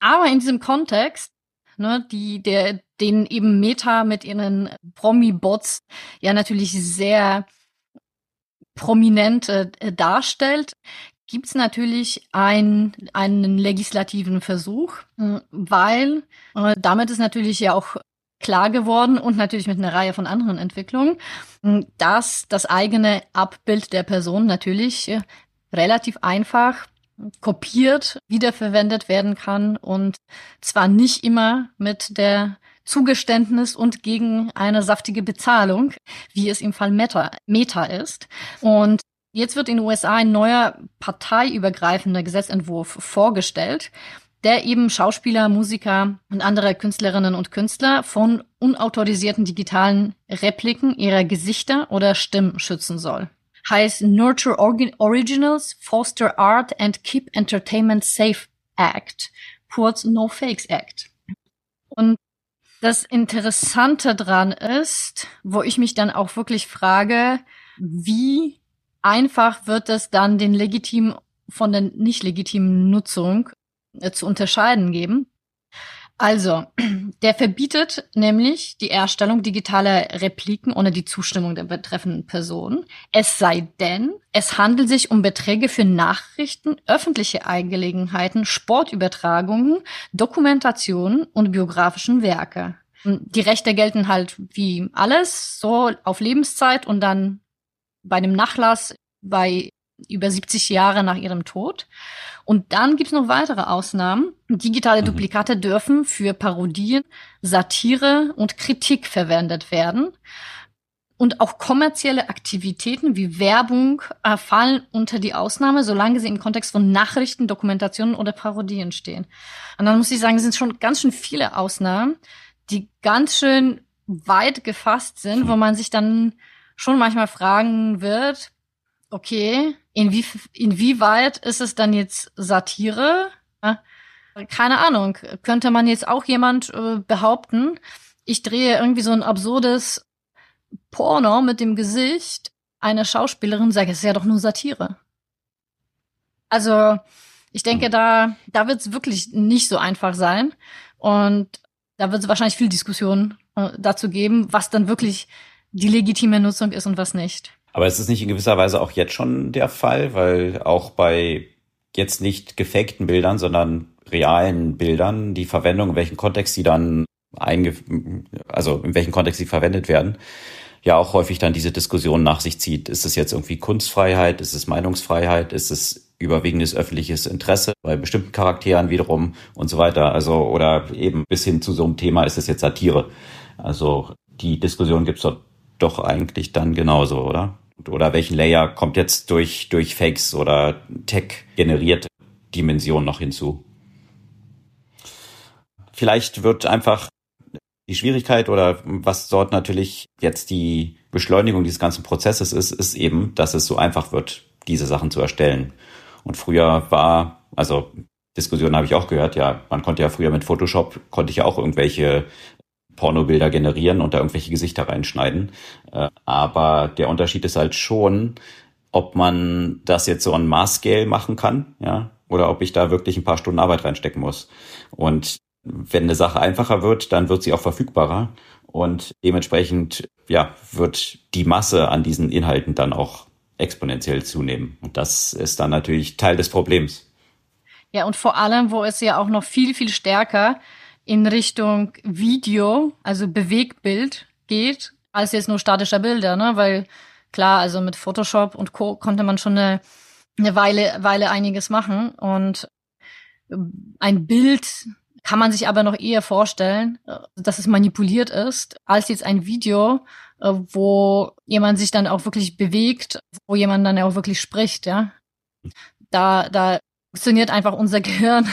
Aber in diesem Kontext, ne, die, der, den eben Meta mit ihren Promi-Bots ja natürlich sehr prominent äh, darstellt, gibt's natürlich ein, einen legislativen Versuch, äh, weil äh, damit ist natürlich ja auch klar geworden und natürlich mit einer Reihe von anderen Entwicklungen, dass das eigene Abbild der Person natürlich äh, relativ einfach kopiert, wiederverwendet werden kann und zwar nicht immer mit der Zugeständnis und gegen eine saftige Bezahlung, wie es im Fall Meta, Meta ist. Und jetzt wird in den USA ein neuer parteiübergreifender Gesetzentwurf vorgestellt, der eben Schauspieler, Musiker und andere Künstlerinnen und Künstler von unautorisierten digitalen Repliken ihrer Gesichter oder Stimmen schützen soll heißt Nurture Originals, Foster Art and Keep Entertainment Safe Act, kurz No Fakes Act. Und das Interessante dran ist, wo ich mich dann auch wirklich frage, wie einfach wird es dann den legitimen von der nicht legitimen Nutzung äh, zu unterscheiden geben. Also, der verbietet nämlich die Erstellung digitaler Repliken ohne die Zustimmung der betreffenden Person. Es sei denn, es handelt sich um Beträge für Nachrichten, öffentliche Eingelegenheiten, Sportübertragungen, Dokumentationen und biografischen Werke. Die Rechte gelten halt wie alles, so auf Lebenszeit und dann bei einem Nachlass bei über 70 Jahre nach ihrem Tod. Und dann gibt's noch weitere Ausnahmen. Digitale mhm. Duplikate dürfen für Parodien, Satire und Kritik verwendet werden. Und auch kommerzielle Aktivitäten wie Werbung äh, fallen unter die Ausnahme, solange sie im Kontext von Nachrichten, Dokumentationen oder Parodien stehen. Und dann muss ich sagen, es sind schon ganz schön viele Ausnahmen, die ganz schön weit gefasst sind, wo man sich dann schon manchmal fragen wird, okay, inwie, inwieweit ist es dann jetzt Satire? Keine Ahnung. Könnte man jetzt auch jemand äh, behaupten, ich drehe irgendwie so ein absurdes Porno mit dem Gesicht einer Schauspielerin, sage, es ist ja doch nur Satire. Also, ich denke, da, da wird es wirklich nicht so einfach sein. Und da wird es wahrscheinlich viel Diskussion äh, dazu geben, was dann wirklich die legitime Nutzung ist und was nicht. Aber es ist nicht in gewisser Weise auch jetzt schon der Fall, weil auch bei jetzt nicht gefakten Bildern, sondern realen Bildern, die Verwendung, in welchem Kontext sie dann einge also in welchem Kontext sie verwendet werden, ja auch häufig dann diese Diskussion nach sich zieht. Ist es jetzt irgendwie Kunstfreiheit? Ist es Meinungsfreiheit? Ist es überwiegendes öffentliches Interesse bei bestimmten Charakteren wiederum und so weiter? Also, oder eben bis hin zu so einem Thema, ist es jetzt Satire? Also, die Diskussion gibt's dort doch eigentlich dann genauso, oder? Oder welchen Layer kommt jetzt durch, durch Fakes oder Tech-generierte Dimensionen noch hinzu? Vielleicht wird einfach die Schwierigkeit oder was dort natürlich jetzt die Beschleunigung dieses ganzen Prozesses ist, ist eben, dass es so einfach wird, diese Sachen zu erstellen. Und früher war, also Diskussionen habe ich auch gehört, ja, man konnte ja früher mit Photoshop, konnte ich ja auch irgendwelche Pornobilder generieren und da irgendwelche Gesichter reinschneiden. Äh, aber der Unterschied ist halt schon, ob man das jetzt so on Maß-Scale machen kann, ja, oder ob ich da wirklich ein paar Stunden Arbeit reinstecken muss. Und wenn eine Sache einfacher wird, dann wird sie auch verfügbarer und dementsprechend ja, wird die Masse an diesen Inhalten dann auch exponentiell zunehmen. Und das ist dann natürlich Teil des Problems. Ja, und vor allem, wo es ja auch noch viel, viel stärker in Richtung Video, also Bewegbild geht, als jetzt nur statischer Bilder, ne? Weil klar, also mit Photoshop und Co. konnte man schon eine, eine Weile, Weile einiges machen. Und ein Bild kann man sich aber noch eher vorstellen, äh, dass es manipuliert ist, als jetzt ein Video, äh, wo jemand sich dann auch wirklich bewegt, wo jemand dann auch wirklich spricht, ja. Da, da funktioniert einfach unser Gehirn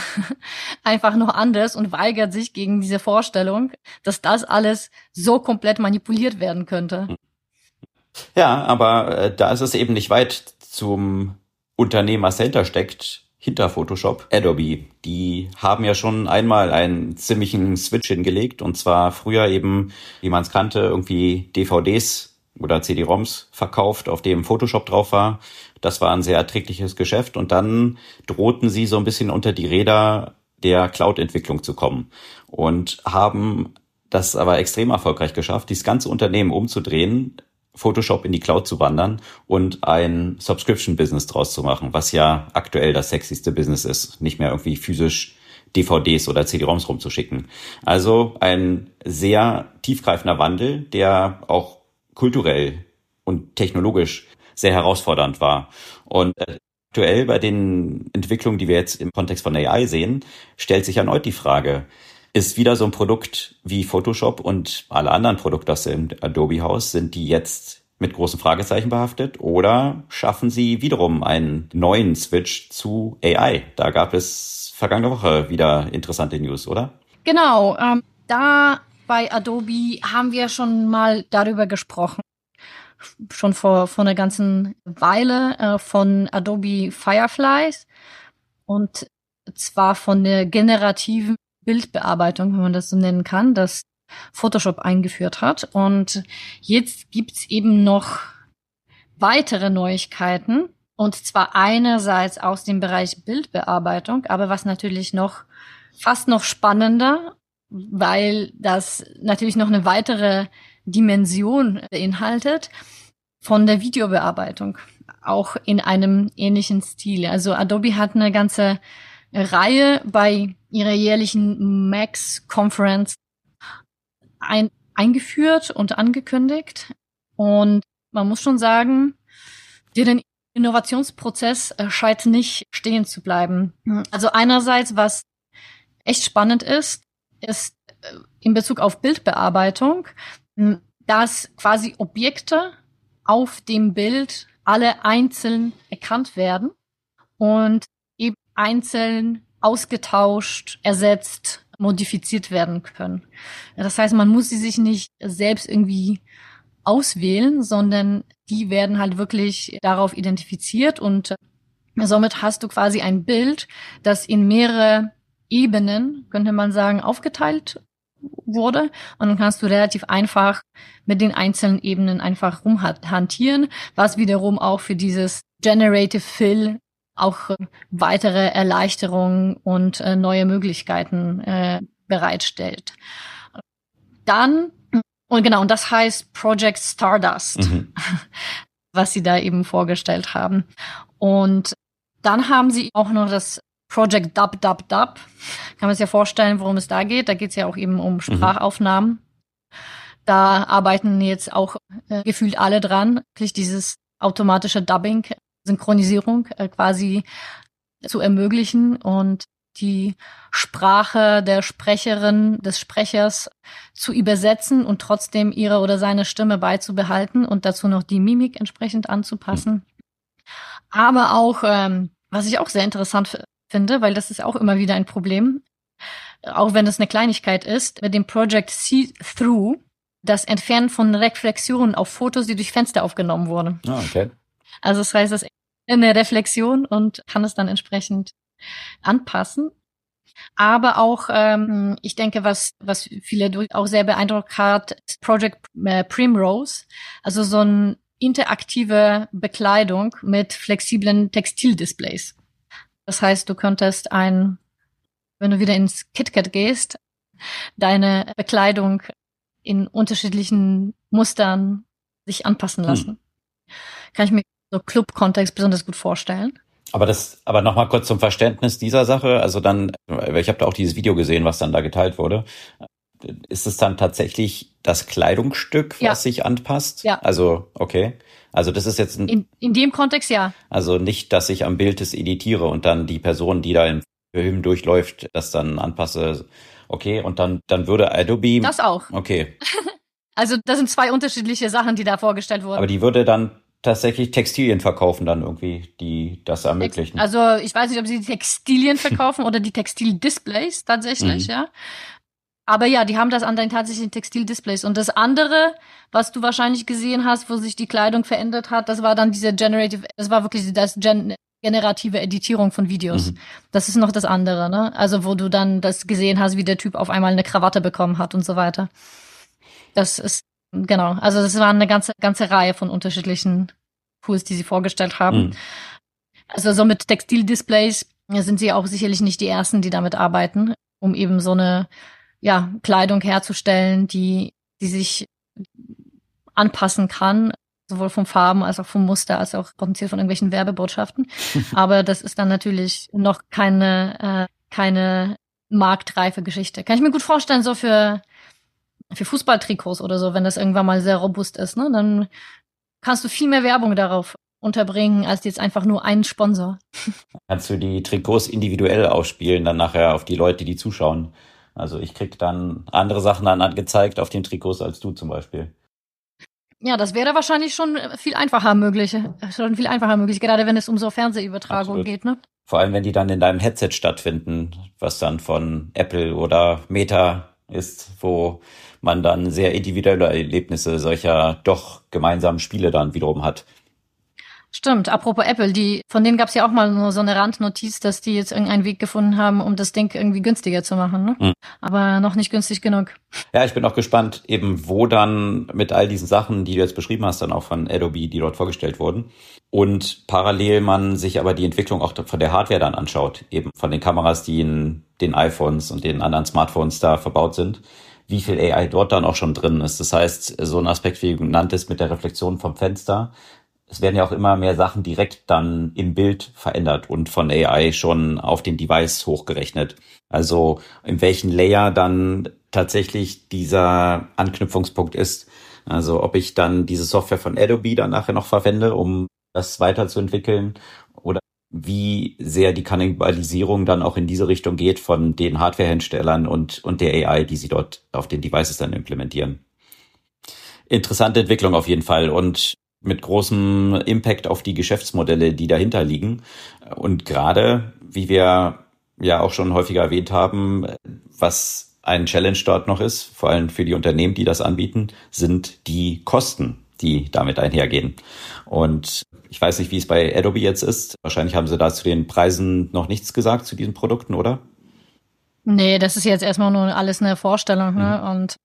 einfach noch anders und weigert sich gegen diese Vorstellung, dass das alles so komplett manipuliert werden könnte. Ja, aber äh, da ist es eben nicht weit zum Unternehmer dahinter steckt, hinter Photoshop, Adobe. Die haben ja schon einmal einen ziemlichen Switch hingelegt und zwar früher eben, wie man es kannte, irgendwie DVDs oder CD-ROMs verkauft, auf dem Photoshop drauf war. Das war ein sehr erträgliches Geschäft und dann drohten sie so ein bisschen unter die Räder der Cloud-Entwicklung zu kommen und haben das aber extrem erfolgreich geschafft, dieses ganze Unternehmen umzudrehen, Photoshop in die Cloud zu wandern und ein Subscription-Business draus zu machen, was ja aktuell das sexyste Business ist, nicht mehr irgendwie physisch DVDs oder CD-ROMs rumzuschicken. Also ein sehr tiefgreifender Wandel, der auch kulturell und technologisch sehr herausfordernd war. Und äh, aktuell bei den Entwicklungen, die wir jetzt im Kontext von AI sehen, stellt sich erneut die Frage, ist wieder so ein Produkt wie Photoshop und alle anderen Produkte aus dem Adobe-Haus, sind die jetzt mit großen Fragezeichen behaftet oder schaffen sie wiederum einen neuen Switch zu AI? Da gab es vergangene Woche wieder interessante News, oder? Genau, ähm, da bei Adobe haben wir schon mal darüber gesprochen. Schon vor, vor einer ganzen Weile äh, von Adobe Fireflies und zwar von der generativen Bildbearbeitung, wenn man das so nennen kann, das Photoshop eingeführt hat. Und jetzt gibt's eben noch weitere Neuigkeiten. Und zwar einerseits aus dem Bereich Bildbearbeitung, aber was natürlich noch fast noch spannender, weil das natürlich noch eine weitere Dimension beinhaltet von der Videobearbeitung, auch in einem ähnlichen Stil. Also Adobe hat eine ganze Reihe bei ihrer jährlichen Max Conference ein, eingeführt und angekündigt. Und man muss schon sagen, deren Innovationsprozess scheint nicht stehen zu bleiben. Also einerseits, was echt spannend ist, ist äh, in Bezug auf Bildbearbeitung, dass quasi Objekte auf dem Bild alle einzeln erkannt werden und einzeln ausgetauscht, ersetzt, modifiziert werden können. Das heißt, man muss sie sich nicht selbst irgendwie auswählen, sondern die werden halt wirklich darauf identifiziert und somit hast du quasi ein Bild, das in mehrere Ebenen, könnte man sagen, aufgeteilt wurde und dann kannst du relativ einfach mit den einzelnen Ebenen einfach rumhantieren, was wiederum auch für dieses Generative Fill auch äh, weitere Erleichterungen und äh, neue Möglichkeiten äh, bereitstellt. Dann, und genau, und das heißt Project Stardust, mhm. was sie da eben vorgestellt haben. Und dann haben sie auch noch das Project Dub Dub Dub. Kann man sich ja vorstellen, worum es da geht. Da geht es ja auch eben um mhm. Sprachaufnahmen. Mhm. Da arbeiten jetzt auch äh, gefühlt alle dran, wirklich dieses automatische Dubbing Synchronisierung äh, quasi zu ermöglichen und die Sprache der Sprecherin, des Sprechers zu übersetzen und trotzdem ihre oder seine Stimme beizubehalten und dazu noch die Mimik entsprechend anzupassen. Aber auch, ähm, was ich auch sehr interessant finde, weil das ist auch immer wieder ein Problem, auch wenn es eine Kleinigkeit ist, mit dem Project See-Through, das Entfernen von Reflexionen auf Fotos, die durch Fenster aufgenommen wurden. Ah, okay. Also das heißt, es ist eine Reflexion und kann es dann entsprechend anpassen. Aber auch, ähm, ich denke, was, was viele auch sehr beeindruckt hat, ist Project äh, Primrose. Also so eine interaktive Bekleidung mit flexiblen Textildisplays. Das heißt, du könntest ein, wenn du wieder ins KitKat gehst, deine Bekleidung in unterschiedlichen Mustern sich anpassen hm. lassen. Hm. Kann ich mir so Club-Kontext besonders gut vorstellen. Aber das, aber nochmal kurz zum Verständnis dieser Sache. Also dann, ich habe da auch dieses Video gesehen, was dann da geteilt wurde. Ist es dann tatsächlich das Kleidungsstück, was ja. sich anpasst? Ja. Also, okay. Also das ist jetzt ein, in, in dem Kontext ja. Also nicht, dass ich am Bild das editiere und dann die Person, die da im Film durchläuft, das dann anpasse. Okay, und dann, dann würde Adobe. Das auch. Okay. also das sind zwei unterschiedliche Sachen, die da vorgestellt wurden. Aber die würde dann tatsächlich Textilien verkaufen dann irgendwie, die das ermöglichen. Also ich weiß nicht, ob sie die Textilien verkaufen oder die Textildisplays tatsächlich, mhm. ja. Aber ja, die haben das an den tatsächlichen Textildisplays. Und das andere, was du wahrscheinlich gesehen hast, wo sich die Kleidung verändert hat, das war dann diese Generative, das war wirklich das Gen generative Editierung von Videos. Mhm. Das ist noch das andere, ne? Also wo du dann das gesehen hast, wie der Typ auf einmal eine Krawatte bekommen hat und so weiter. Das ist Genau, also das waren eine ganze, ganze Reihe von unterschiedlichen Tools, die sie vorgestellt haben. Mhm. Also so mit Textildisplays sind sie auch sicherlich nicht die ersten, die damit arbeiten, um eben so eine ja, Kleidung herzustellen, die, die sich anpassen kann, sowohl vom Farben als auch vom Muster, als auch potenziell von irgendwelchen Werbebotschaften. Aber das ist dann natürlich noch keine, äh, keine marktreife Geschichte. Kann ich mir gut vorstellen, so für für Fußballtrikots oder so, wenn das irgendwann mal sehr robust ist, ne, dann kannst du viel mehr Werbung darauf unterbringen, als jetzt einfach nur einen Sponsor. Kannst du die Trikots individuell ausspielen, dann nachher auf die Leute, die zuschauen. Also ich krieg dann andere Sachen dann angezeigt auf den Trikots als du zum Beispiel. Ja, das wäre wahrscheinlich schon viel einfacher möglich. Schon viel einfacher möglich, gerade wenn es um so Fernsehübertragung Absolut. geht, ne? Vor allem, wenn die dann in deinem Headset stattfinden, was dann von Apple oder Meta ist, wo man dann sehr individuelle Erlebnisse solcher doch gemeinsamen Spiele dann wiederum hat. Stimmt, apropos Apple, die, von denen gab es ja auch mal nur so eine Randnotiz, dass die jetzt irgendeinen Weg gefunden haben, um das Ding irgendwie günstiger zu machen. Ne? Mhm. Aber noch nicht günstig genug. Ja, ich bin auch gespannt, eben wo dann mit all diesen Sachen, die du jetzt beschrieben hast, dann auch von Adobe, die dort vorgestellt wurden. Und parallel man sich aber die Entwicklung auch von der Hardware dann anschaut, eben von den Kameras, die in den iPhones und den anderen Smartphones da verbaut sind wie viel AI dort dann auch schon drin ist. Das heißt, so ein Aspekt, wie genannt ist mit der Reflexion vom Fenster, es werden ja auch immer mehr Sachen direkt dann im Bild verändert und von AI schon auf den Device hochgerechnet. Also in welchen Layer dann tatsächlich dieser Anknüpfungspunkt ist. Also ob ich dann diese Software von Adobe dann nachher noch verwende, um das weiterzuentwickeln oder wie sehr die Kannibalisierung dann auch in diese Richtung geht von den Hardwareherstellern und, und der AI, die sie dort auf den Devices dann implementieren. Interessante Entwicklung auf jeden Fall. Und mit großem Impact auf die Geschäftsmodelle, die dahinter liegen. Und gerade, wie wir ja auch schon häufiger erwähnt haben, was ein Challenge dort noch ist, vor allem für die Unternehmen, die das anbieten, sind die Kosten, die damit einhergehen. Und ich weiß nicht, wie es bei Adobe jetzt ist. Wahrscheinlich haben sie da zu den Preisen noch nichts gesagt zu diesen Produkten, oder? Nee, das ist jetzt erstmal nur alles eine Vorstellung. Ne? Mhm. Und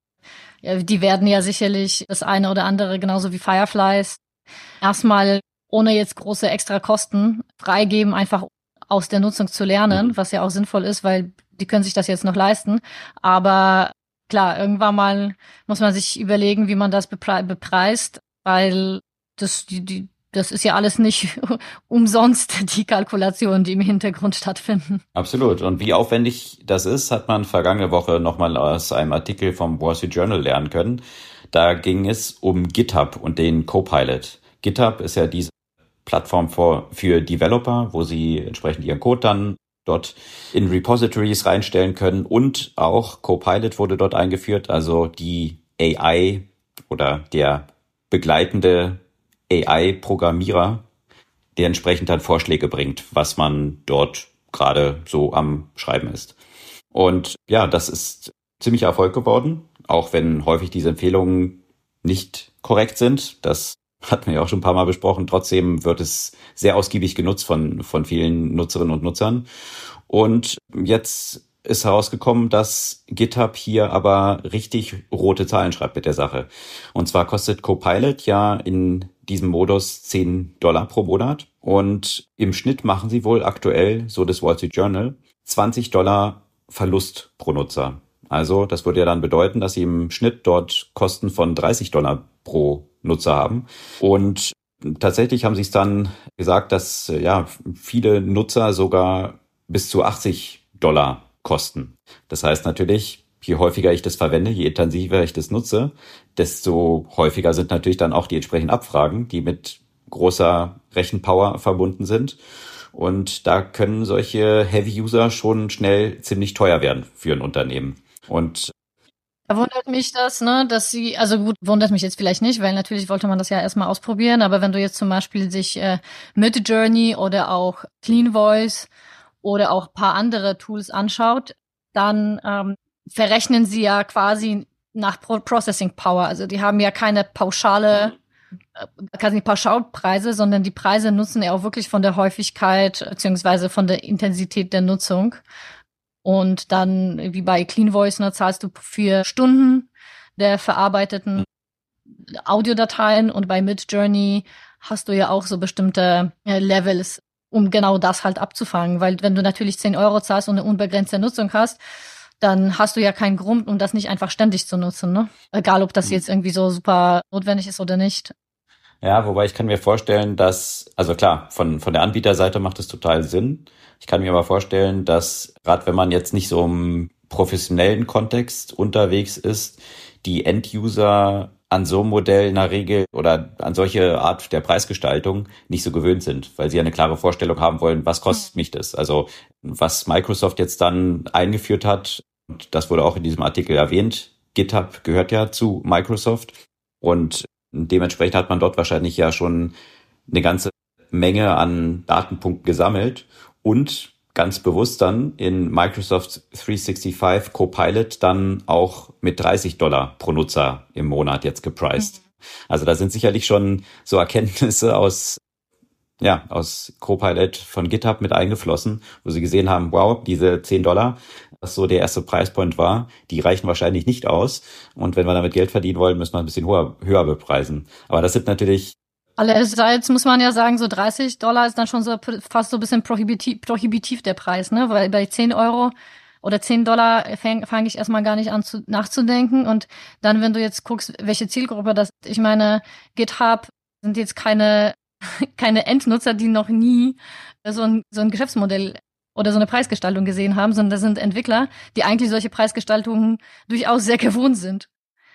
die werden ja sicherlich das eine oder andere, genauso wie Fireflies, erstmal ohne jetzt große extra Kosten freigeben, einfach aus der Nutzung zu lernen, mhm. was ja auch sinnvoll ist, weil die können sich das jetzt noch leisten. Aber klar, irgendwann mal muss man sich überlegen, wie man das bepreist, weil das, die, die, das ist ja alles nicht umsonst, die Kalkulationen, die im Hintergrund stattfinden. Absolut. Und wie aufwendig das ist, hat man vergangene Woche nochmal aus einem Artikel vom Wall Street Journal lernen können. Da ging es um GitHub und den Copilot. GitHub ist ja diese Plattform für, für Developer, wo sie entsprechend ihren Code dann dort in Repositories reinstellen können und auch Copilot wurde dort eingeführt, also die AI oder der begleitende AI-Programmierer, der entsprechend dann Vorschläge bringt, was man dort gerade so am Schreiben ist. Und ja, das ist ziemlich Erfolg geworden, auch wenn häufig diese Empfehlungen nicht korrekt sind. Das hatten wir ja auch schon ein paar Mal besprochen. Trotzdem wird es sehr ausgiebig genutzt von, von vielen Nutzerinnen und Nutzern. Und jetzt ist herausgekommen, dass GitHub hier aber richtig rote Zahlen schreibt mit der Sache. Und zwar kostet Copilot ja in diesem Modus 10 Dollar pro Monat. Und im Schnitt machen sie wohl aktuell, so das Wall Street Journal, 20 Dollar Verlust pro Nutzer. Also das würde ja dann bedeuten, dass sie im Schnitt dort Kosten von 30 Dollar pro Nutzer haben. Und tatsächlich haben sie es dann gesagt, dass ja viele Nutzer sogar bis zu 80 Dollar kosten. Das heißt natürlich, je häufiger ich das verwende, je intensiver ich das nutze, desto häufiger sind natürlich dann auch die entsprechenden Abfragen, die mit großer Rechenpower verbunden sind. Und da können solche Heavy-User schon schnell ziemlich teuer werden für ein Unternehmen. Und wundert mich das, ne, dass sie, also gut, wundert mich jetzt vielleicht nicht, weil natürlich wollte man das ja erstmal ausprobieren, aber wenn du jetzt zum Beispiel sich äh, Midjourney oder auch Clean Voice oder auch paar andere Tools anschaut, dann ähm, verrechnen sie ja quasi nach Processing Power. Also die haben ja keine pauschale, äh, keine Pauschalpreise, sondern die Preise nutzen ja auch wirklich von der Häufigkeit beziehungsweise von der Intensität der Nutzung. Und dann, wie bei Clean Voice, ne, zahlst du für Stunden der verarbeiteten Audiodateien und bei Midjourney hast du ja auch so bestimmte äh, Levels, um genau das halt abzufangen. Weil wenn du natürlich 10 Euro zahlst und eine unbegrenzte Nutzung hast, dann hast du ja keinen Grund, um das nicht einfach ständig zu nutzen, ne? Egal, ob das mhm. jetzt irgendwie so super notwendig ist oder nicht. Ja, wobei ich kann mir vorstellen, dass, also klar, von, von der Anbieterseite macht es total Sinn. Ich kann mir aber vorstellen, dass gerade wenn man jetzt nicht so im professionellen Kontext unterwegs ist, die End-User an so einem Modell in der Regel oder an solche Art der Preisgestaltung nicht so gewöhnt sind, weil sie eine klare Vorstellung haben wollen, was kostet mhm. mich das? Also was Microsoft jetzt dann eingeführt hat, und das wurde auch in diesem Artikel erwähnt, GitHub gehört ja zu Microsoft und dementsprechend hat man dort wahrscheinlich ja schon eine ganze Menge an Datenpunkten gesammelt und ganz bewusst dann in Microsoft 365 Copilot dann auch mit 30 Dollar pro Nutzer im Monat jetzt gepriced. Mhm. Also da sind sicherlich schon so Erkenntnisse aus ja, aus Copilot von GitHub mit eingeflossen, wo sie gesehen haben, wow, diese 10 Dollar, was so der erste Preispoint war, die reichen wahrscheinlich nicht aus. Und wenn wir damit Geld verdienen wollen, müssen wir ein bisschen höher, höher bepreisen. Aber das sind natürlich Allerseits muss man ja sagen, so 30 Dollar ist dann schon so fast so ein bisschen prohibitiv, prohibitiv der Preis, ne? Weil bei 10 Euro oder 10 Dollar fange fang ich erstmal gar nicht an zu, nachzudenken. Und dann, wenn du jetzt guckst, welche Zielgruppe das, ich meine, GitHub sind jetzt keine, keine Endnutzer, die noch nie so ein, so ein Geschäftsmodell oder so eine Preisgestaltung gesehen haben, sondern das sind Entwickler, die eigentlich solche Preisgestaltungen durchaus sehr gewohnt sind.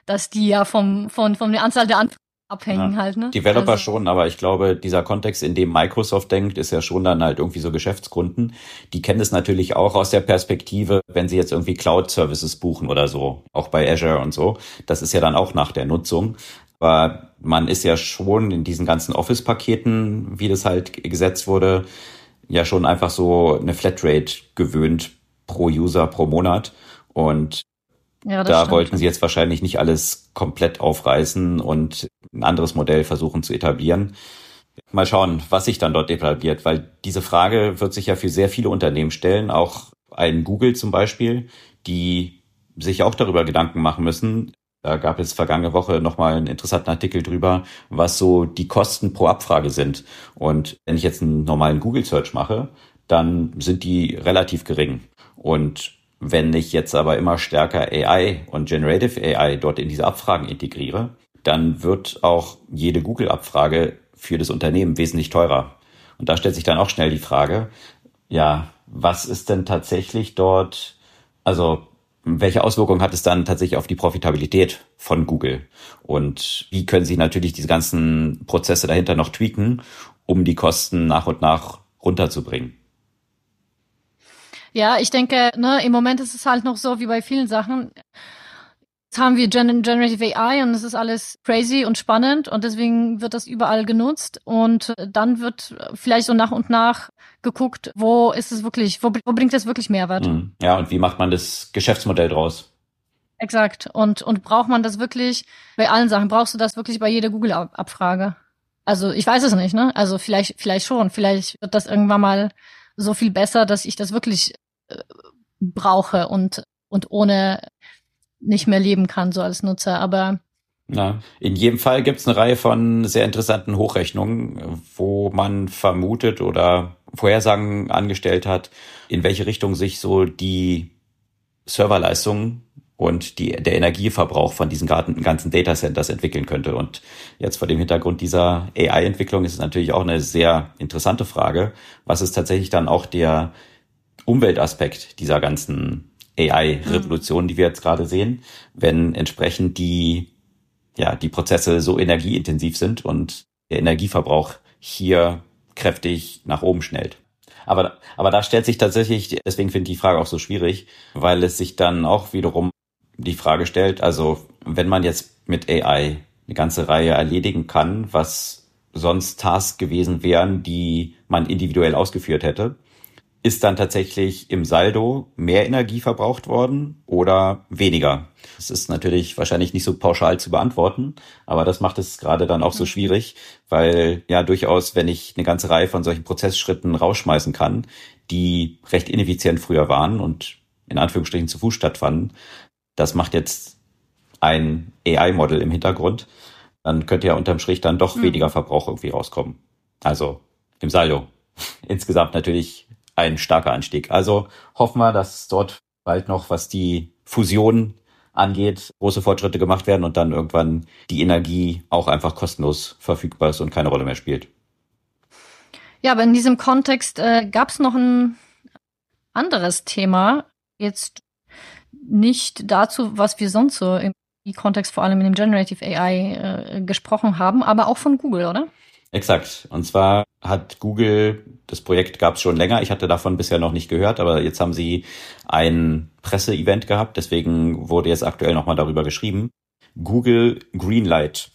Dass die ja vom, von, von der Anzahl der Anfragen abhängen ja. halt, ne? Developer also. schon, aber ich glaube, dieser Kontext, in dem Microsoft denkt, ist ja schon dann halt irgendwie so Geschäftskunden. Die kennen es natürlich auch aus der Perspektive, wenn sie jetzt irgendwie Cloud-Services buchen oder so, auch bei Azure und so. Das ist ja dann auch nach der Nutzung. Aber man ist ja schon in diesen ganzen Office-Paketen, wie das halt gesetzt wurde, ja schon einfach so eine Flatrate gewöhnt pro User pro Monat. Und ja, da stimmt. wollten sie jetzt wahrscheinlich nicht alles komplett aufreißen und ein anderes Modell versuchen zu etablieren. Mal schauen, was sich dann dort etabliert, weil diese Frage wird sich ja für sehr viele Unternehmen stellen, auch ein Google zum Beispiel, die sich auch darüber Gedanken machen müssen. Da gab es vergangene Woche nochmal einen interessanten Artikel drüber, was so die Kosten pro Abfrage sind. Und wenn ich jetzt einen normalen Google Search mache, dann sind die relativ gering. Und wenn ich jetzt aber immer stärker AI und Generative AI dort in diese Abfragen integriere, dann wird auch jede Google-Abfrage für das Unternehmen wesentlich teurer. Und da stellt sich dann auch schnell die Frage, ja, was ist denn tatsächlich dort, also welche Auswirkungen hat es dann tatsächlich auf die Profitabilität von Google? Und wie können Sie natürlich diese ganzen Prozesse dahinter noch tweaken, um die Kosten nach und nach runterzubringen? Ja, ich denke, ne, im Moment ist es halt noch so wie bei vielen Sachen. Jetzt haben wir Gen Generative AI und es ist alles crazy und spannend und deswegen wird das überall genutzt und dann wird vielleicht so nach und nach geguckt, wo ist es wirklich, wo, wo bringt es wirklich Mehrwert? Mhm. Ja, und wie macht man das Geschäftsmodell draus? Exakt. Und, und braucht man das wirklich bei allen Sachen? Brauchst du das wirklich bei jeder Google-Abfrage? Also ich weiß es nicht, ne? Also vielleicht, vielleicht schon. Vielleicht wird das irgendwann mal so viel besser, dass ich das wirklich äh, brauche und, und ohne nicht mehr leben kann, so als Nutzer. Aber ja, in jedem Fall gibt es eine Reihe von sehr interessanten Hochrechnungen, wo man vermutet oder Vorhersagen angestellt hat, in welche Richtung sich so die Serverleistung und die, der Energieverbrauch von diesen ganzen Datacenters entwickeln könnte. Und jetzt vor dem Hintergrund dieser AI-Entwicklung ist es natürlich auch eine sehr interessante Frage. Was ist tatsächlich dann auch der Umweltaspekt dieser ganzen AI-Revolution, die wir jetzt gerade sehen, wenn entsprechend die, ja, die Prozesse so energieintensiv sind und der Energieverbrauch hier kräftig nach oben schnellt. Aber, aber da stellt sich tatsächlich, deswegen finde ich die Frage auch so schwierig, weil es sich dann auch wiederum die Frage stellt, also wenn man jetzt mit AI eine ganze Reihe erledigen kann, was sonst Tasks gewesen wären, die man individuell ausgeführt hätte, ist dann tatsächlich im Saldo mehr Energie verbraucht worden oder weniger? Das ist natürlich wahrscheinlich nicht so pauschal zu beantworten, aber das macht es gerade dann auch so mhm. schwierig, weil ja durchaus, wenn ich eine ganze Reihe von solchen Prozessschritten rausschmeißen kann, die recht ineffizient früher waren und in Anführungsstrichen zu Fuß stattfanden, das macht jetzt ein AI-Model im Hintergrund, dann könnte ja unterm Strich dann doch mhm. weniger Verbrauch irgendwie rauskommen. Also im Saldo. Insgesamt natürlich ein starker Anstieg. Also hoffen wir, dass dort bald noch, was die Fusion angeht, große Fortschritte gemacht werden und dann irgendwann die Energie auch einfach kostenlos verfügbar ist und keine Rolle mehr spielt. Ja, aber in diesem Kontext äh, gab es noch ein anderes Thema, jetzt nicht dazu, was wir sonst so im Kontext vor allem in dem Generative AI äh, gesprochen haben, aber auch von Google, oder? Exakt. Und zwar hat Google, das Projekt gab es schon länger, ich hatte davon bisher noch nicht gehört, aber jetzt haben sie ein Presseevent gehabt, deswegen wurde jetzt aktuell nochmal darüber geschrieben. Google Greenlight.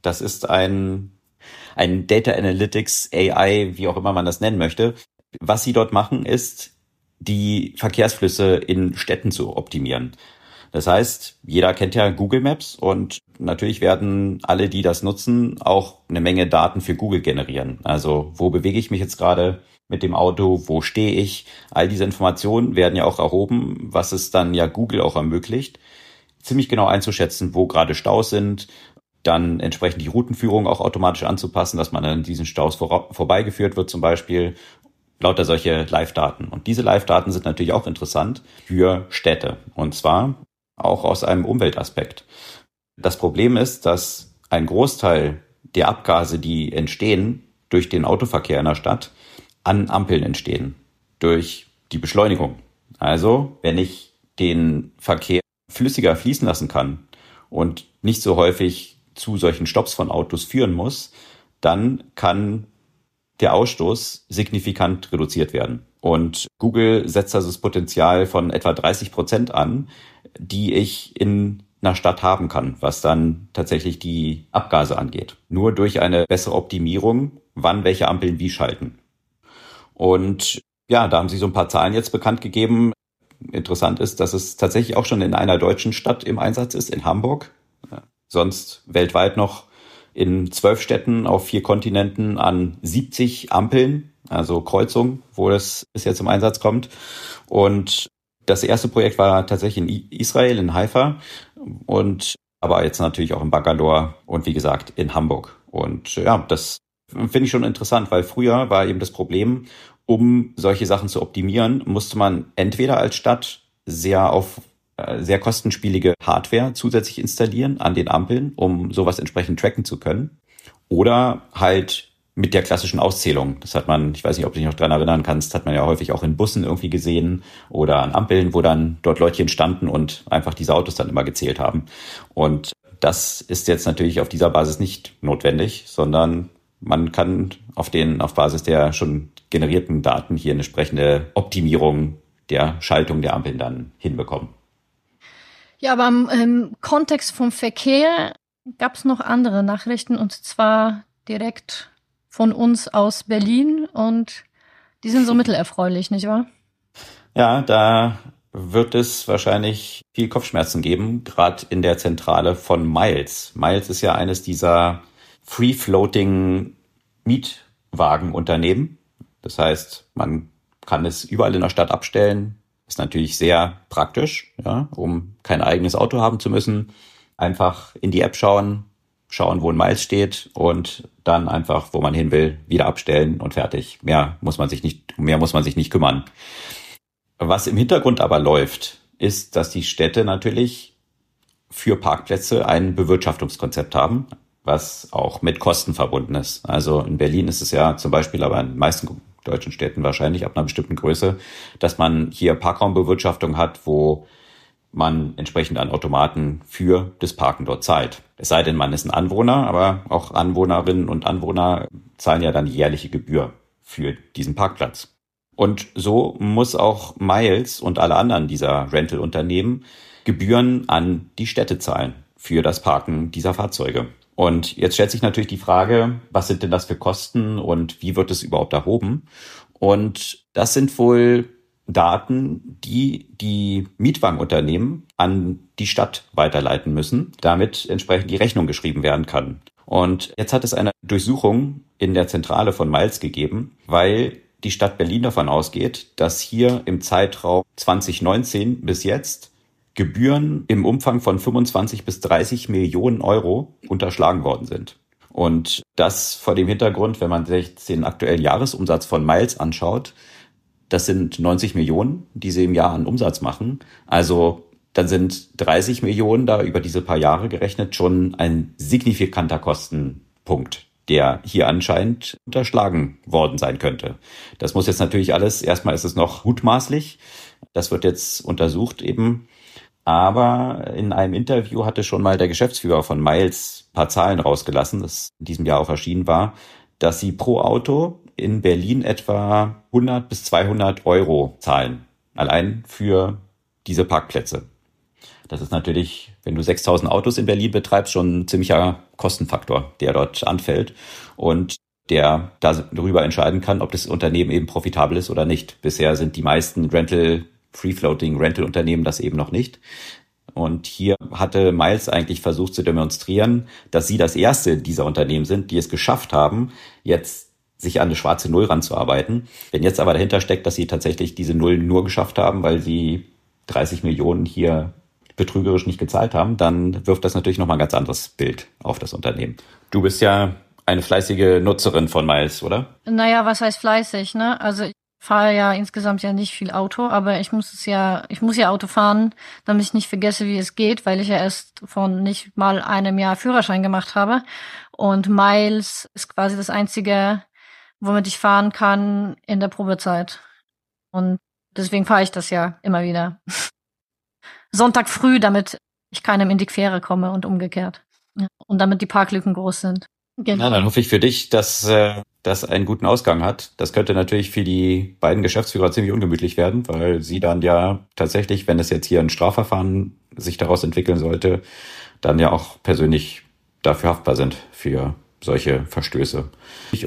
Das ist ein, ein Data Analytics AI, wie auch immer man das nennen möchte. Was sie dort machen, ist, die Verkehrsflüsse in Städten zu optimieren. Das heißt, jeder kennt ja Google Maps und natürlich werden alle, die das nutzen, auch eine Menge Daten für Google generieren. Also wo bewege ich mich jetzt gerade mit dem Auto, wo stehe ich? All diese Informationen werden ja auch erhoben, was es dann ja Google auch ermöglicht, ziemlich genau einzuschätzen, wo gerade Staus sind, dann entsprechend die Routenführung auch automatisch anzupassen, dass man an diesen Staus vor, vorbeigeführt wird zum Beispiel lauter solche Live-Daten. Und diese Live-Daten sind natürlich auch interessant für Städte. Und zwar auch aus einem Umweltaspekt. Das Problem ist, dass ein Großteil der Abgase, die entstehen durch den Autoverkehr in der Stadt, an Ampeln entstehen. Durch die Beschleunigung. Also, wenn ich den Verkehr flüssiger fließen lassen kann und nicht so häufig zu solchen Stops von Autos führen muss, dann kann der Ausstoß signifikant reduziert werden. Und Google setzt also das Potenzial von etwa 30 Prozent an, die ich in einer Stadt haben kann, was dann tatsächlich die Abgase angeht. Nur durch eine bessere Optimierung, wann welche Ampeln wie schalten. Und ja, da haben sie so ein paar Zahlen jetzt bekannt gegeben. Interessant ist, dass es tatsächlich auch schon in einer deutschen Stadt im Einsatz ist, in Hamburg. Sonst weltweit noch in zwölf Städten auf vier Kontinenten an 70 Ampeln, also Kreuzungen, wo es bis jetzt zum Einsatz kommt. Und das erste Projekt war tatsächlich in Israel, in Haifa und aber jetzt natürlich auch in Bangalore und wie gesagt in Hamburg. Und ja, das finde ich schon interessant, weil früher war eben das Problem, um solche Sachen zu optimieren, musste man entweder als Stadt sehr auf äh, sehr kostenspielige Hardware zusätzlich installieren an den Ampeln, um sowas entsprechend tracken zu können. Oder halt mit der klassischen Auszählung. Das hat man, ich weiß nicht, ob du dich noch dran erinnern kannst, hat man ja häufig auch in Bussen irgendwie gesehen oder an Ampeln, wo dann dort Leutchen standen und einfach diese Autos dann immer gezählt haben. Und das ist jetzt natürlich auf dieser Basis nicht notwendig, sondern man kann auf den, auf Basis der schon generierten Daten hier eine entsprechende Optimierung der Schaltung der Ampeln dann hinbekommen. Ja, aber im, im Kontext vom Verkehr gab es noch andere Nachrichten und zwar direkt von uns aus Berlin und die sind so mittelerfreulich, nicht wahr? Ja, da wird es wahrscheinlich viel Kopfschmerzen geben, gerade in der Zentrale von Miles. Miles ist ja eines dieser Free-Floating Mietwagenunternehmen. Das heißt, man kann es überall in der Stadt abstellen, Ist natürlich sehr praktisch, ja, um kein eigenes Auto haben zu müssen. Einfach in die App schauen, schauen, wo ein Miles steht und dann einfach, wo man hin will, wieder abstellen und fertig. Mehr muss man sich nicht, mehr muss man sich nicht kümmern. Was im Hintergrund aber läuft, ist, dass die Städte natürlich für Parkplätze ein Bewirtschaftungskonzept haben, was auch mit Kosten verbunden ist. Also in Berlin ist es ja zum Beispiel, aber in den meisten deutschen Städten wahrscheinlich ab einer bestimmten Größe, dass man hier Parkraumbewirtschaftung hat, wo man entsprechend an Automaten für das Parken dort zahlt. Es sei denn, man ist ein Anwohner, aber auch Anwohnerinnen und Anwohner zahlen ja dann jährliche Gebühr für diesen Parkplatz. Und so muss auch Miles und alle anderen dieser Rental-Unternehmen Gebühren an die Städte zahlen für das Parken dieser Fahrzeuge. Und jetzt stellt sich natürlich die Frage, was sind denn das für Kosten und wie wird es überhaupt erhoben? Und das sind wohl Daten, die die Mietwagenunternehmen an die Stadt weiterleiten müssen, damit entsprechend die Rechnung geschrieben werden kann. Und jetzt hat es eine Durchsuchung in der Zentrale von Miles gegeben, weil die Stadt Berlin davon ausgeht, dass hier im Zeitraum 2019 bis jetzt Gebühren im Umfang von 25 bis 30 Millionen Euro unterschlagen worden sind. Und das vor dem Hintergrund, wenn man sich den aktuellen Jahresumsatz von Miles anschaut, das sind 90 Millionen, die sie im Jahr an Umsatz machen. Also dann sind 30 Millionen da über diese paar Jahre gerechnet schon ein signifikanter Kostenpunkt, der hier anscheinend unterschlagen worden sein könnte. Das muss jetzt natürlich alles, erstmal ist es noch mutmaßlich. Das wird jetzt untersucht eben. Aber in einem Interview hatte schon mal der Geschäftsführer von Miles paar Zahlen rausgelassen, das in diesem Jahr auch erschienen war, dass sie pro Auto in Berlin etwa 100 bis 200 Euro zahlen. Allein für diese Parkplätze. Das ist natürlich, wenn du 6000 Autos in Berlin betreibst, schon ein ziemlicher Kostenfaktor, der dort anfällt und der darüber entscheiden kann, ob das Unternehmen eben profitabel ist oder nicht. Bisher sind die meisten Rental, Free-Floating Rental-Unternehmen das eben noch nicht. Und hier hatte Miles eigentlich versucht zu demonstrieren, dass sie das erste dieser Unternehmen sind, die es geschafft haben, jetzt sich an eine schwarze Null ranzuarbeiten. Wenn jetzt aber dahinter steckt, dass sie tatsächlich diese Null nur geschafft haben, weil sie 30 Millionen hier betrügerisch nicht gezahlt haben, dann wirft das natürlich nochmal ein ganz anderes Bild auf das Unternehmen. Du bist ja eine fleißige Nutzerin von Miles, oder? Naja, was heißt fleißig, ne? Also fahre ja insgesamt ja nicht viel Auto, aber ich muss es ja, ich muss ja Auto fahren, damit ich nicht vergesse, wie es geht, weil ich ja erst von nicht mal einem Jahr Führerschein gemacht habe. Und Miles ist quasi das einzige, womit ich fahren kann in der Probezeit. Und deswegen fahre ich das ja immer wieder. Sonntag früh, damit ich keinem in die Quere komme und umgekehrt. Und damit die Parklücken groß sind. Genau. Ja, dann hoffe ich für dich, dass äh, das einen guten Ausgang hat. Das könnte natürlich für die beiden Geschäftsführer ziemlich ungemütlich werden, weil sie dann ja tatsächlich, wenn es jetzt hier ein Strafverfahren sich daraus entwickeln sollte, dann ja auch persönlich dafür haftbar sind für solche Verstöße.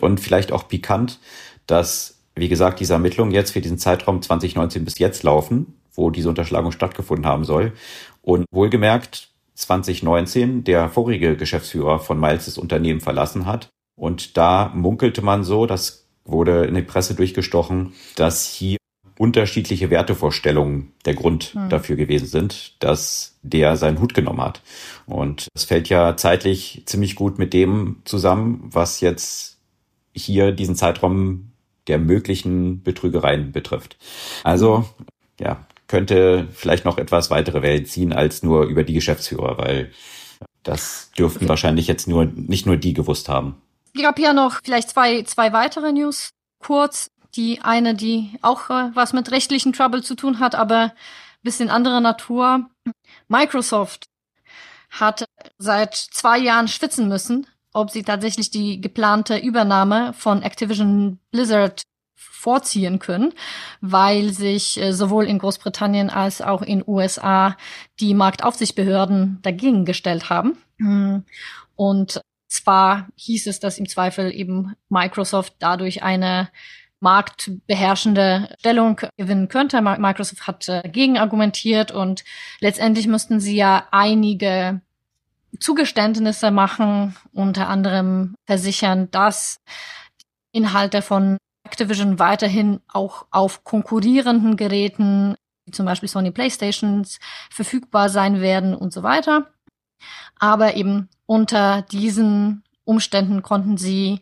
Und vielleicht auch pikant, dass, wie gesagt, diese Ermittlungen jetzt für diesen Zeitraum 2019 bis jetzt laufen, wo diese Unterschlagung stattgefunden haben soll. Und wohlgemerkt, 2019 der vorige Geschäftsführer von Miles das Unternehmen verlassen hat. Und da munkelte man so, das wurde in die Presse durchgestochen, dass hier unterschiedliche Wertevorstellungen der Grund hm. dafür gewesen sind, dass der seinen Hut genommen hat. Und es fällt ja zeitlich ziemlich gut mit dem zusammen, was jetzt hier diesen Zeitraum der möglichen Betrügereien betrifft. Also, ja, könnte vielleicht noch etwas weitere Wellen ziehen als nur über die Geschäftsführer, weil das dürften okay. wahrscheinlich jetzt nur, nicht nur die gewusst haben. Ich habe ja noch vielleicht zwei, zwei weitere News kurz. Die eine, die auch äh, was mit rechtlichen Trouble zu tun hat, aber bisschen anderer Natur. Microsoft hat seit zwei Jahren schwitzen müssen, ob sie tatsächlich die geplante Übernahme von Activision Blizzard vorziehen können, weil sich äh, sowohl in Großbritannien als auch in USA die Marktaufsichtsbehörden dagegen gestellt haben. Und zwar hieß es, dass im Zweifel eben Microsoft dadurch eine marktbeherrschende Stellung gewinnen könnte. Microsoft hat dagegen äh, argumentiert und letztendlich müssten sie ja einige Zugeständnisse machen, unter anderem versichern, dass Inhalte von Activision weiterhin auch auf konkurrierenden Geräten wie zum Beispiel Sony Playstations, verfügbar sein werden und so weiter. Aber eben unter diesen Umständen konnten sie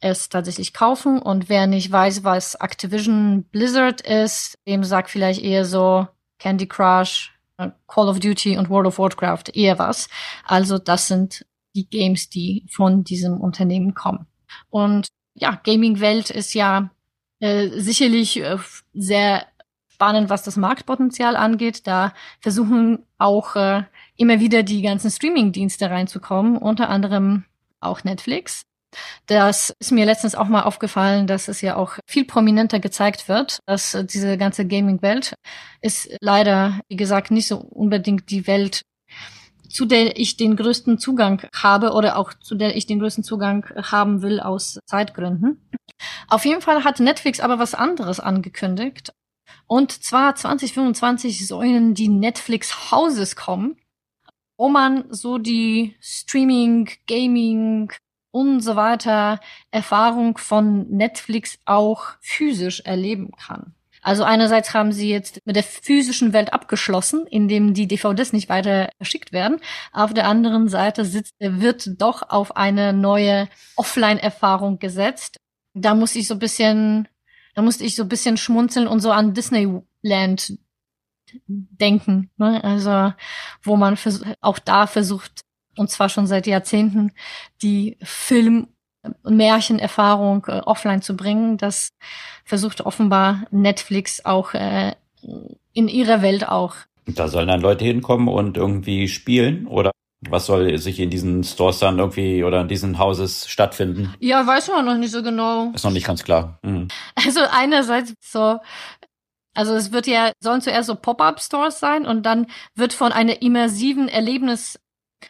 es tatsächlich kaufen. Und wer nicht weiß, was Activision Blizzard ist, dem sagt vielleicht eher so Candy Crush, äh, Call of Duty und World of Warcraft eher was. Also das sind die Games, die von diesem Unternehmen kommen. Und ja, Gaming-Welt ist ja äh, sicherlich äh, sehr spannend, was das Marktpotenzial angeht. Da versuchen auch äh, immer wieder die ganzen Streaming-Dienste reinzukommen, unter anderem auch Netflix. Das ist mir letztens auch mal aufgefallen, dass es ja auch viel prominenter gezeigt wird, dass äh, diese ganze Gaming-Welt ist leider, wie gesagt, nicht so unbedingt die Welt, zu der ich den größten Zugang habe oder auch zu der ich den größten Zugang haben will aus Zeitgründen. Auf jeden Fall hat Netflix aber was anderes angekündigt. Und zwar 2025 sollen die Netflix Houses kommen, wo man so die Streaming, Gaming, und so weiter Erfahrung von Netflix auch physisch erleben kann. Also einerseits haben sie jetzt mit der physischen Welt abgeschlossen, indem die DVDs nicht weiter verschickt werden. Auf der anderen Seite sitzt, wird doch auf eine neue Offline-Erfahrung gesetzt. Da muss ich so ein bisschen, da musste ich so ein bisschen schmunzeln und so an Disneyland denken. Ne? Also wo man auch da versucht, und zwar schon seit Jahrzehnten, die Film- Märchenerfahrung äh, offline zu bringen. Das versucht offenbar Netflix auch äh, in ihrer Welt auch. Da sollen dann Leute hinkommen und irgendwie spielen oder was soll sich in diesen Stores dann irgendwie oder in diesen Houses stattfinden? Ja, weiß man noch nicht so genau. Ist noch nicht ganz klar. Mhm. Also einerseits so, also es wird ja, sollen zuerst so Pop-up-Stores sein und dann wird von einer immersiven Erlebnis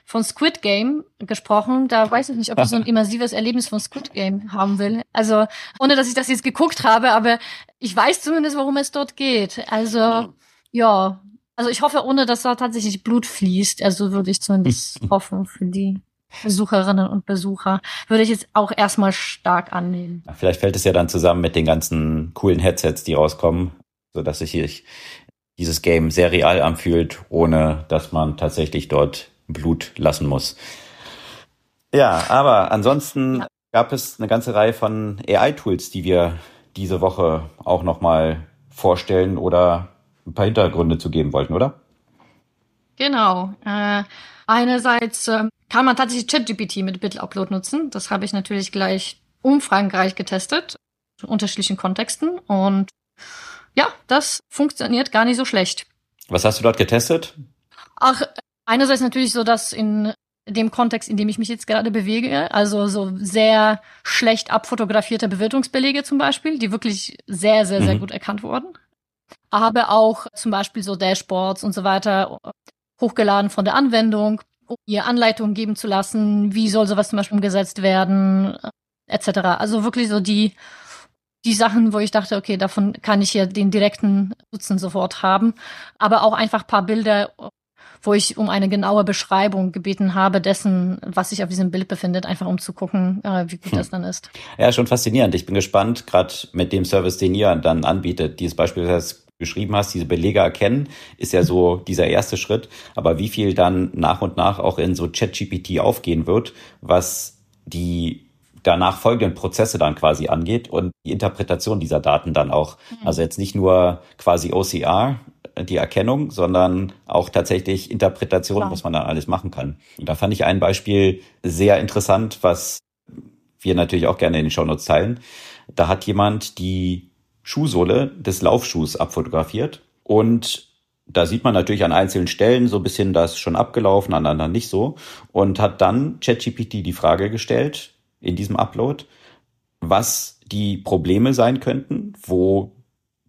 von Squid Game gesprochen. Da weiß ich nicht, ob ich so ein immersives Erlebnis von Squid Game haben will. Also, ohne dass ich das jetzt geguckt habe, aber ich weiß zumindest, worum es dort geht. Also, ja. Also ich hoffe, ohne dass da tatsächlich Blut fließt. Also würde ich zumindest hoffen für die Besucherinnen und Besucher. Würde ich jetzt auch erstmal stark annehmen. Vielleicht fällt es ja dann zusammen mit den ganzen coolen Headsets, die rauskommen, so dass sich dieses Game sehr real anfühlt, ohne dass man tatsächlich dort Blut lassen muss. Ja, aber ansonsten gab es eine ganze Reihe von AI-Tools, die wir diese Woche auch nochmal vorstellen oder ein paar Hintergründe zu geben wollten, oder? Genau. Äh, einerseits äh, kann man tatsächlich ChatGPT mit BitLupload nutzen. Das habe ich natürlich gleich umfragenreich getestet, in unterschiedlichen Kontexten. Und ja, das funktioniert gar nicht so schlecht. Was hast du dort getestet? Ach, Einerseits natürlich so, dass in dem Kontext, in dem ich mich jetzt gerade bewege, also so sehr schlecht abfotografierte Bewirtungsbelege zum Beispiel, die wirklich sehr, sehr, sehr mhm. gut erkannt wurden. Aber auch zum Beispiel so Dashboards und so weiter hochgeladen von der Anwendung, um ihr Anleitungen geben zu lassen, wie soll sowas zum Beispiel umgesetzt werden, etc. Also wirklich so die die Sachen, wo ich dachte, okay, davon kann ich hier den direkten Nutzen sofort haben, aber auch einfach paar Bilder wo ich um eine genaue Beschreibung gebeten habe dessen, was sich auf diesem Bild befindet, einfach um zu gucken, äh, wie gut hm. das dann ist. Ja, schon faszinierend. Ich bin gespannt, gerade mit dem Service, den ihr dann anbietet, dieses beispielsweise beschrieben hast, diese Belege erkennen, ist ja so dieser erste Schritt. Aber wie viel dann nach und nach auch in so ChatGPT aufgehen wird, was die danach folgenden Prozesse dann quasi angeht und die Interpretation dieser Daten dann auch. Mhm. Also jetzt nicht nur quasi OCR, die Erkennung, sondern auch tatsächlich Interpretation, Klar. was man da alles machen kann. Und da fand ich ein Beispiel sehr interessant, was wir natürlich auch gerne in den Shownotes teilen. Da hat jemand die Schuhsohle des Laufschuhs abfotografiert und da sieht man natürlich an einzelnen Stellen so ein bisschen das schon abgelaufen, an anderen nicht so und hat dann ChatGPT die Frage gestellt in diesem Upload, was die Probleme sein könnten, wo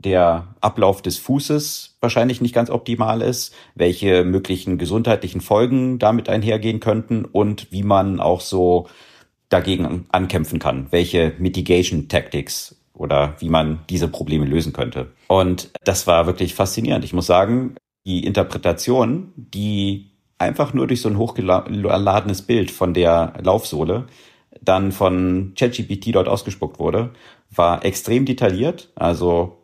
der Ablauf des Fußes wahrscheinlich nicht ganz optimal ist, welche möglichen gesundheitlichen Folgen damit einhergehen könnten und wie man auch so dagegen ankämpfen kann, welche Mitigation Tactics oder wie man diese Probleme lösen könnte. Und das war wirklich faszinierend. Ich muss sagen, die Interpretation, die einfach nur durch so ein hochgeladenes Bild von der Laufsohle dann von ChatGPT dort ausgespuckt wurde, war extrem detailliert. Also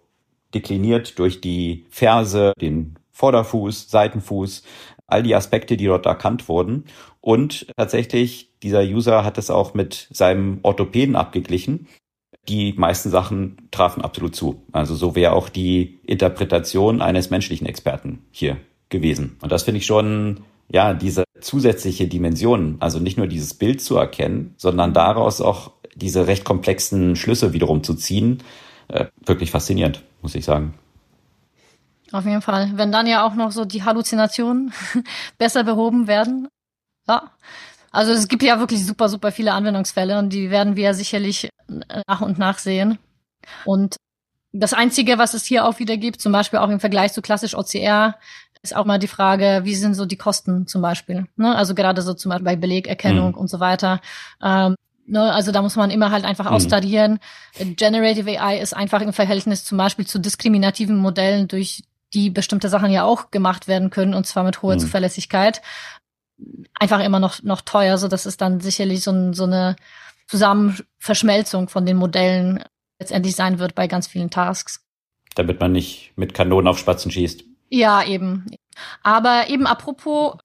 dekliniert durch die Ferse, den Vorderfuß, Seitenfuß, all die Aspekte, die dort erkannt wurden. Und tatsächlich, dieser User hat es auch mit seinem Orthopäden abgeglichen. Die meisten Sachen trafen absolut zu. Also so wäre auch die Interpretation eines menschlichen Experten hier gewesen. Und das finde ich schon, ja, diese zusätzliche Dimension, also nicht nur dieses Bild zu erkennen, sondern daraus auch diese recht komplexen Schlüsse wiederum zu ziehen, äh, wirklich faszinierend, muss ich sagen. Auf jeden Fall. Wenn dann ja auch noch so die Halluzinationen besser behoben werden. Ja. Also es gibt ja wirklich super, super viele Anwendungsfälle und die werden wir sicherlich nach und nach sehen. Und das Einzige, was es hier auch wieder gibt, zum Beispiel auch im Vergleich zu klassisch OCR, ist auch mal die Frage, wie sind so die Kosten zum Beispiel? Ne? Also gerade so zum Beispiel bei Belegerkennung mhm. und so weiter. Ähm, ne? Also da muss man immer halt einfach mhm. austarieren. Generative AI ist einfach im Verhältnis zum Beispiel zu diskriminativen Modellen durch die bestimmte Sachen ja auch gemacht werden können und zwar mit hoher mhm. Zuverlässigkeit, einfach immer noch, noch teuer, so dass es dann sicherlich so, so eine Zusammenverschmelzung von den Modellen letztendlich sein wird bei ganz vielen Tasks. Damit man nicht mit Kanonen auf Spatzen schießt. Ja, eben. Aber eben apropos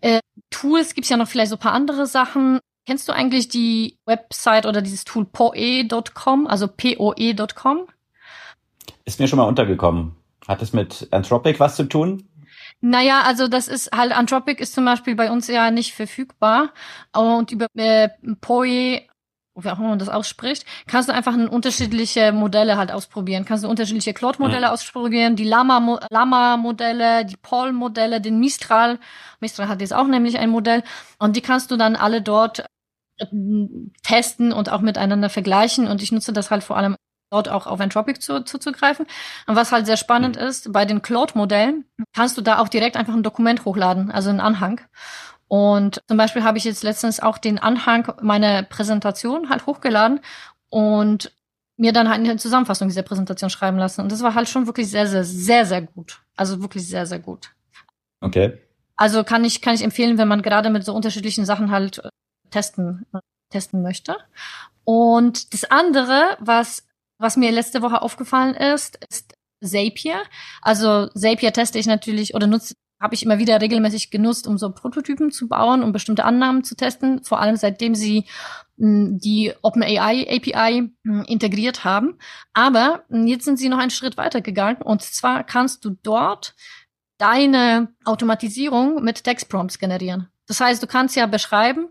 äh, Tools, gibt's ja noch vielleicht so ein paar andere Sachen. Kennst du eigentlich die Website oder dieses Tool poe.com, also poe.com? Ist mir schon mal untergekommen. Hat es mit Anthropic was zu tun? Naja, also das ist halt, Anthropic ist zum Beispiel bei uns ja nicht verfügbar. Und über äh, Poe, wie auch immer man das ausspricht, kannst du einfach unterschiedliche Modelle halt ausprobieren. Kannst du unterschiedliche Claude-Modelle mhm. ausprobieren, die Lama-Modelle, die Paul-Modelle, den Mistral. Mistral hat jetzt auch nämlich ein Modell. Und die kannst du dann alle dort testen und auch miteinander vergleichen. Und ich nutze das halt vor allem dort auch auf Entropic zu, zuzugreifen. Und was halt sehr spannend mhm. ist, bei den Claude-Modellen kannst du da auch direkt einfach ein Dokument hochladen, also einen Anhang. Und zum Beispiel habe ich jetzt letztens auch den Anhang meiner Präsentation halt hochgeladen und mir dann halt eine Zusammenfassung dieser Präsentation schreiben lassen. Und das war halt schon wirklich sehr, sehr, sehr, sehr gut. Also wirklich sehr, sehr gut. Okay. Also kann ich, kann ich empfehlen, wenn man gerade mit so unterschiedlichen Sachen halt testen, testen möchte. Und das andere, was was mir letzte Woche aufgefallen ist, ist Zapier. Also Zapier teste ich natürlich oder nutze habe ich immer wieder regelmäßig genutzt, um so Prototypen zu bauen, um bestimmte Annahmen zu testen, vor allem seitdem sie hm, die OpenAI API hm, integriert haben. Aber jetzt sind sie noch einen Schritt weiter gegangen und zwar kannst du dort deine Automatisierung mit Textprompts generieren. Das heißt, du kannst ja beschreiben,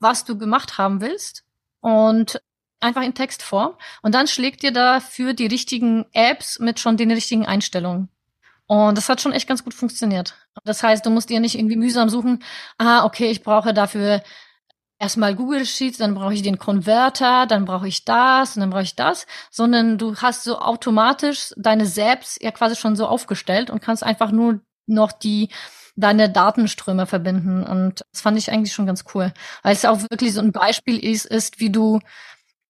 was du gemacht haben willst und einfach in Textform und dann schlägt dir dafür die richtigen Apps mit schon den richtigen Einstellungen. Und das hat schon echt ganz gut funktioniert. Das heißt, du musst dir nicht irgendwie mühsam suchen, ah, okay, ich brauche dafür erstmal Google Sheets, dann brauche ich den Converter, dann brauche ich das und dann brauche ich das, sondern du hast so automatisch deine Apps ja quasi schon so aufgestellt und kannst einfach nur noch die deine Datenströme verbinden. Und das fand ich eigentlich schon ganz cool. Weil es auch wirklich so ein Beispiel ist, ist, wie du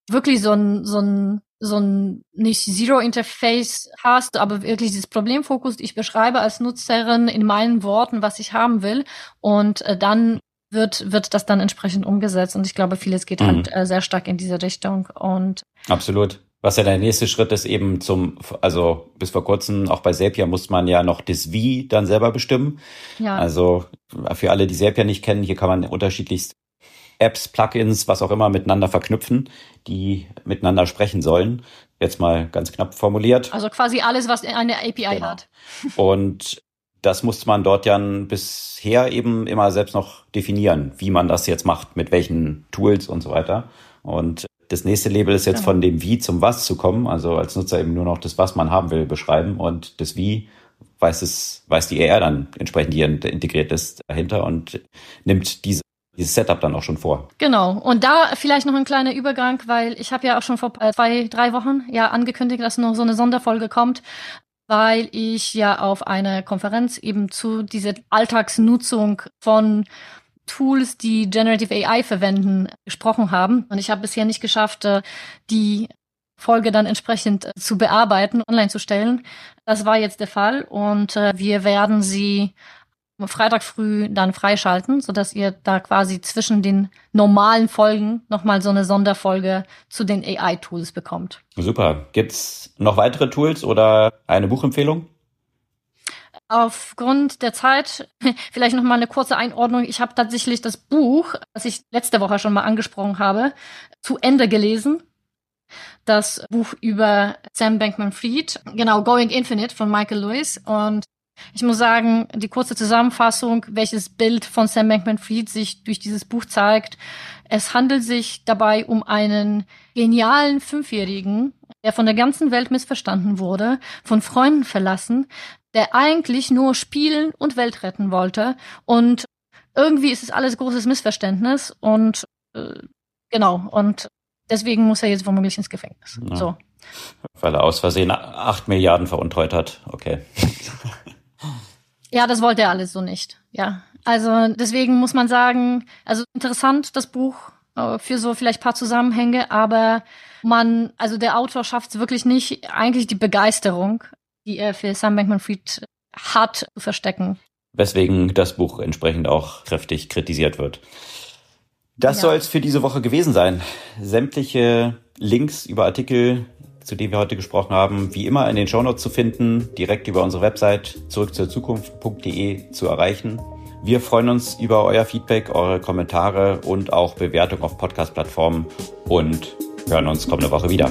wirklich so ein, so ein, so ein nicht Zero-Interface hast, aber wirklich dieses Problemfokus, ich beschreibe als Nutzerin in meinen Worten, was ich haben will und äh, dann wird, wird das dann entsprechend umgesetzt und ich glaube, vieles geht halt, mhm. halt äh, sehr stark in diese Richtung und Absolut. Was ja der nächste Schritt ist eben zum, also bis vor kurzem auch bei Zapier muss man ja noch das Wie dann selber bestimmen. Ja. Also für alle, die Zapier nicht kennen, hier kann man unterschiedlichst Apps, Plugins, was auch immer miteinander verknüpfen, die miteinander sprechen sollen. Jetzt mal ganz knapp formuliert. Also quasi alles, was eine API genau. hat. Und das musste man dort ja bisher eben immer selbst noch definieren, wie man das jetzt macht, mit welchen Tools und so weiter. Und das nächste Label ist jetzt ja. von dem Wie zum Was zu kommen, also als Nutzer eben nur noch das, was man haben will, beschreiben und das Wie weiß es, weiß die ER dann entsprechend, die integriert ist, dahinter und nimmt diese dieses Setup dann auch schon vor. Genau. Und da vielleicht noch ein kleiner Übergang, weil ich habe ja auch schon vor äh, zwei, drei Wochen ja angekündigt, dass noch so eine Sonderfolge kommt, weil ich ja auf einer Konferenz eben zu dieser Alltagsnutzung von Tools, die Generative AI verwenden, gesprochen haben. Und ich habe bisher nicht geschafft, äh, die Folge dann entsprechend äh, zu bearbeiten, online zu stellen. Das war jetzt der Fall und wir werden sie Freitag früh dann freischalten, sodass ihr da quasi zwischen den normalen Folgen nochmal so eine Sonderfolge zu den AI-Tools bekommt. Super. Gibt's noch weitere Tools oder eine Buchempfehlung? Aufgrund der Zeit vielleicht noch mal eine kurze Einordnung. Ich habe tatsächlich das Buch, das ich letzte Woche schon mal angesprochen habe, zu Ende gelesen. Das Buch über Sam Bankman-Fried, genau Going Infinite von Michael Lewis und ich muss sagen, die kurze Zusammenfassung, welches Bild von Sam Bankman-Fried sich durch dieses Buch zeigt. Es handelt sich dabei um einen genialen Fünfjährigen, der von der ganzen Welt missverstanden wurde, von Freunden verlassen, der eigentlich nur spielen und Welt retten wollte. Und irgendwie ist es alles großes Missverständnis und äh, genau, und deswegen muss er jetzt womöglich ins Gefängnis. Ja. So. Weil er aus Versehen acht Milliarden veruntreut hat. Okay. Ja, das wollte er alles so nicht. Ja. Also deswegen muss man sagen, also interessant das Buch äh, für so vielleicht paar Zusammenhänge, aber man, also der Autor schafft es wirklich nicht, eigentlich die Begeisterung, die er für Sam Bankman-Fried hat, zu verstecken. Weswegen das Buch entsprechend auch kräftig kritisiert wird. Das ja. soll es für diese Woche gewesen sein. Sämtliche Links über Artikel, zu dem wir heute gesprochen haben, wie immer in den Shownotes zu finden, direkt über unsere Website zurück zur Zukunft.de zu erreichen. Wir freuen uns über euer Feedback, eure Kommentare und auch Bewertung auf Podcast-Plattformen und hören uns kommende Woche wieder.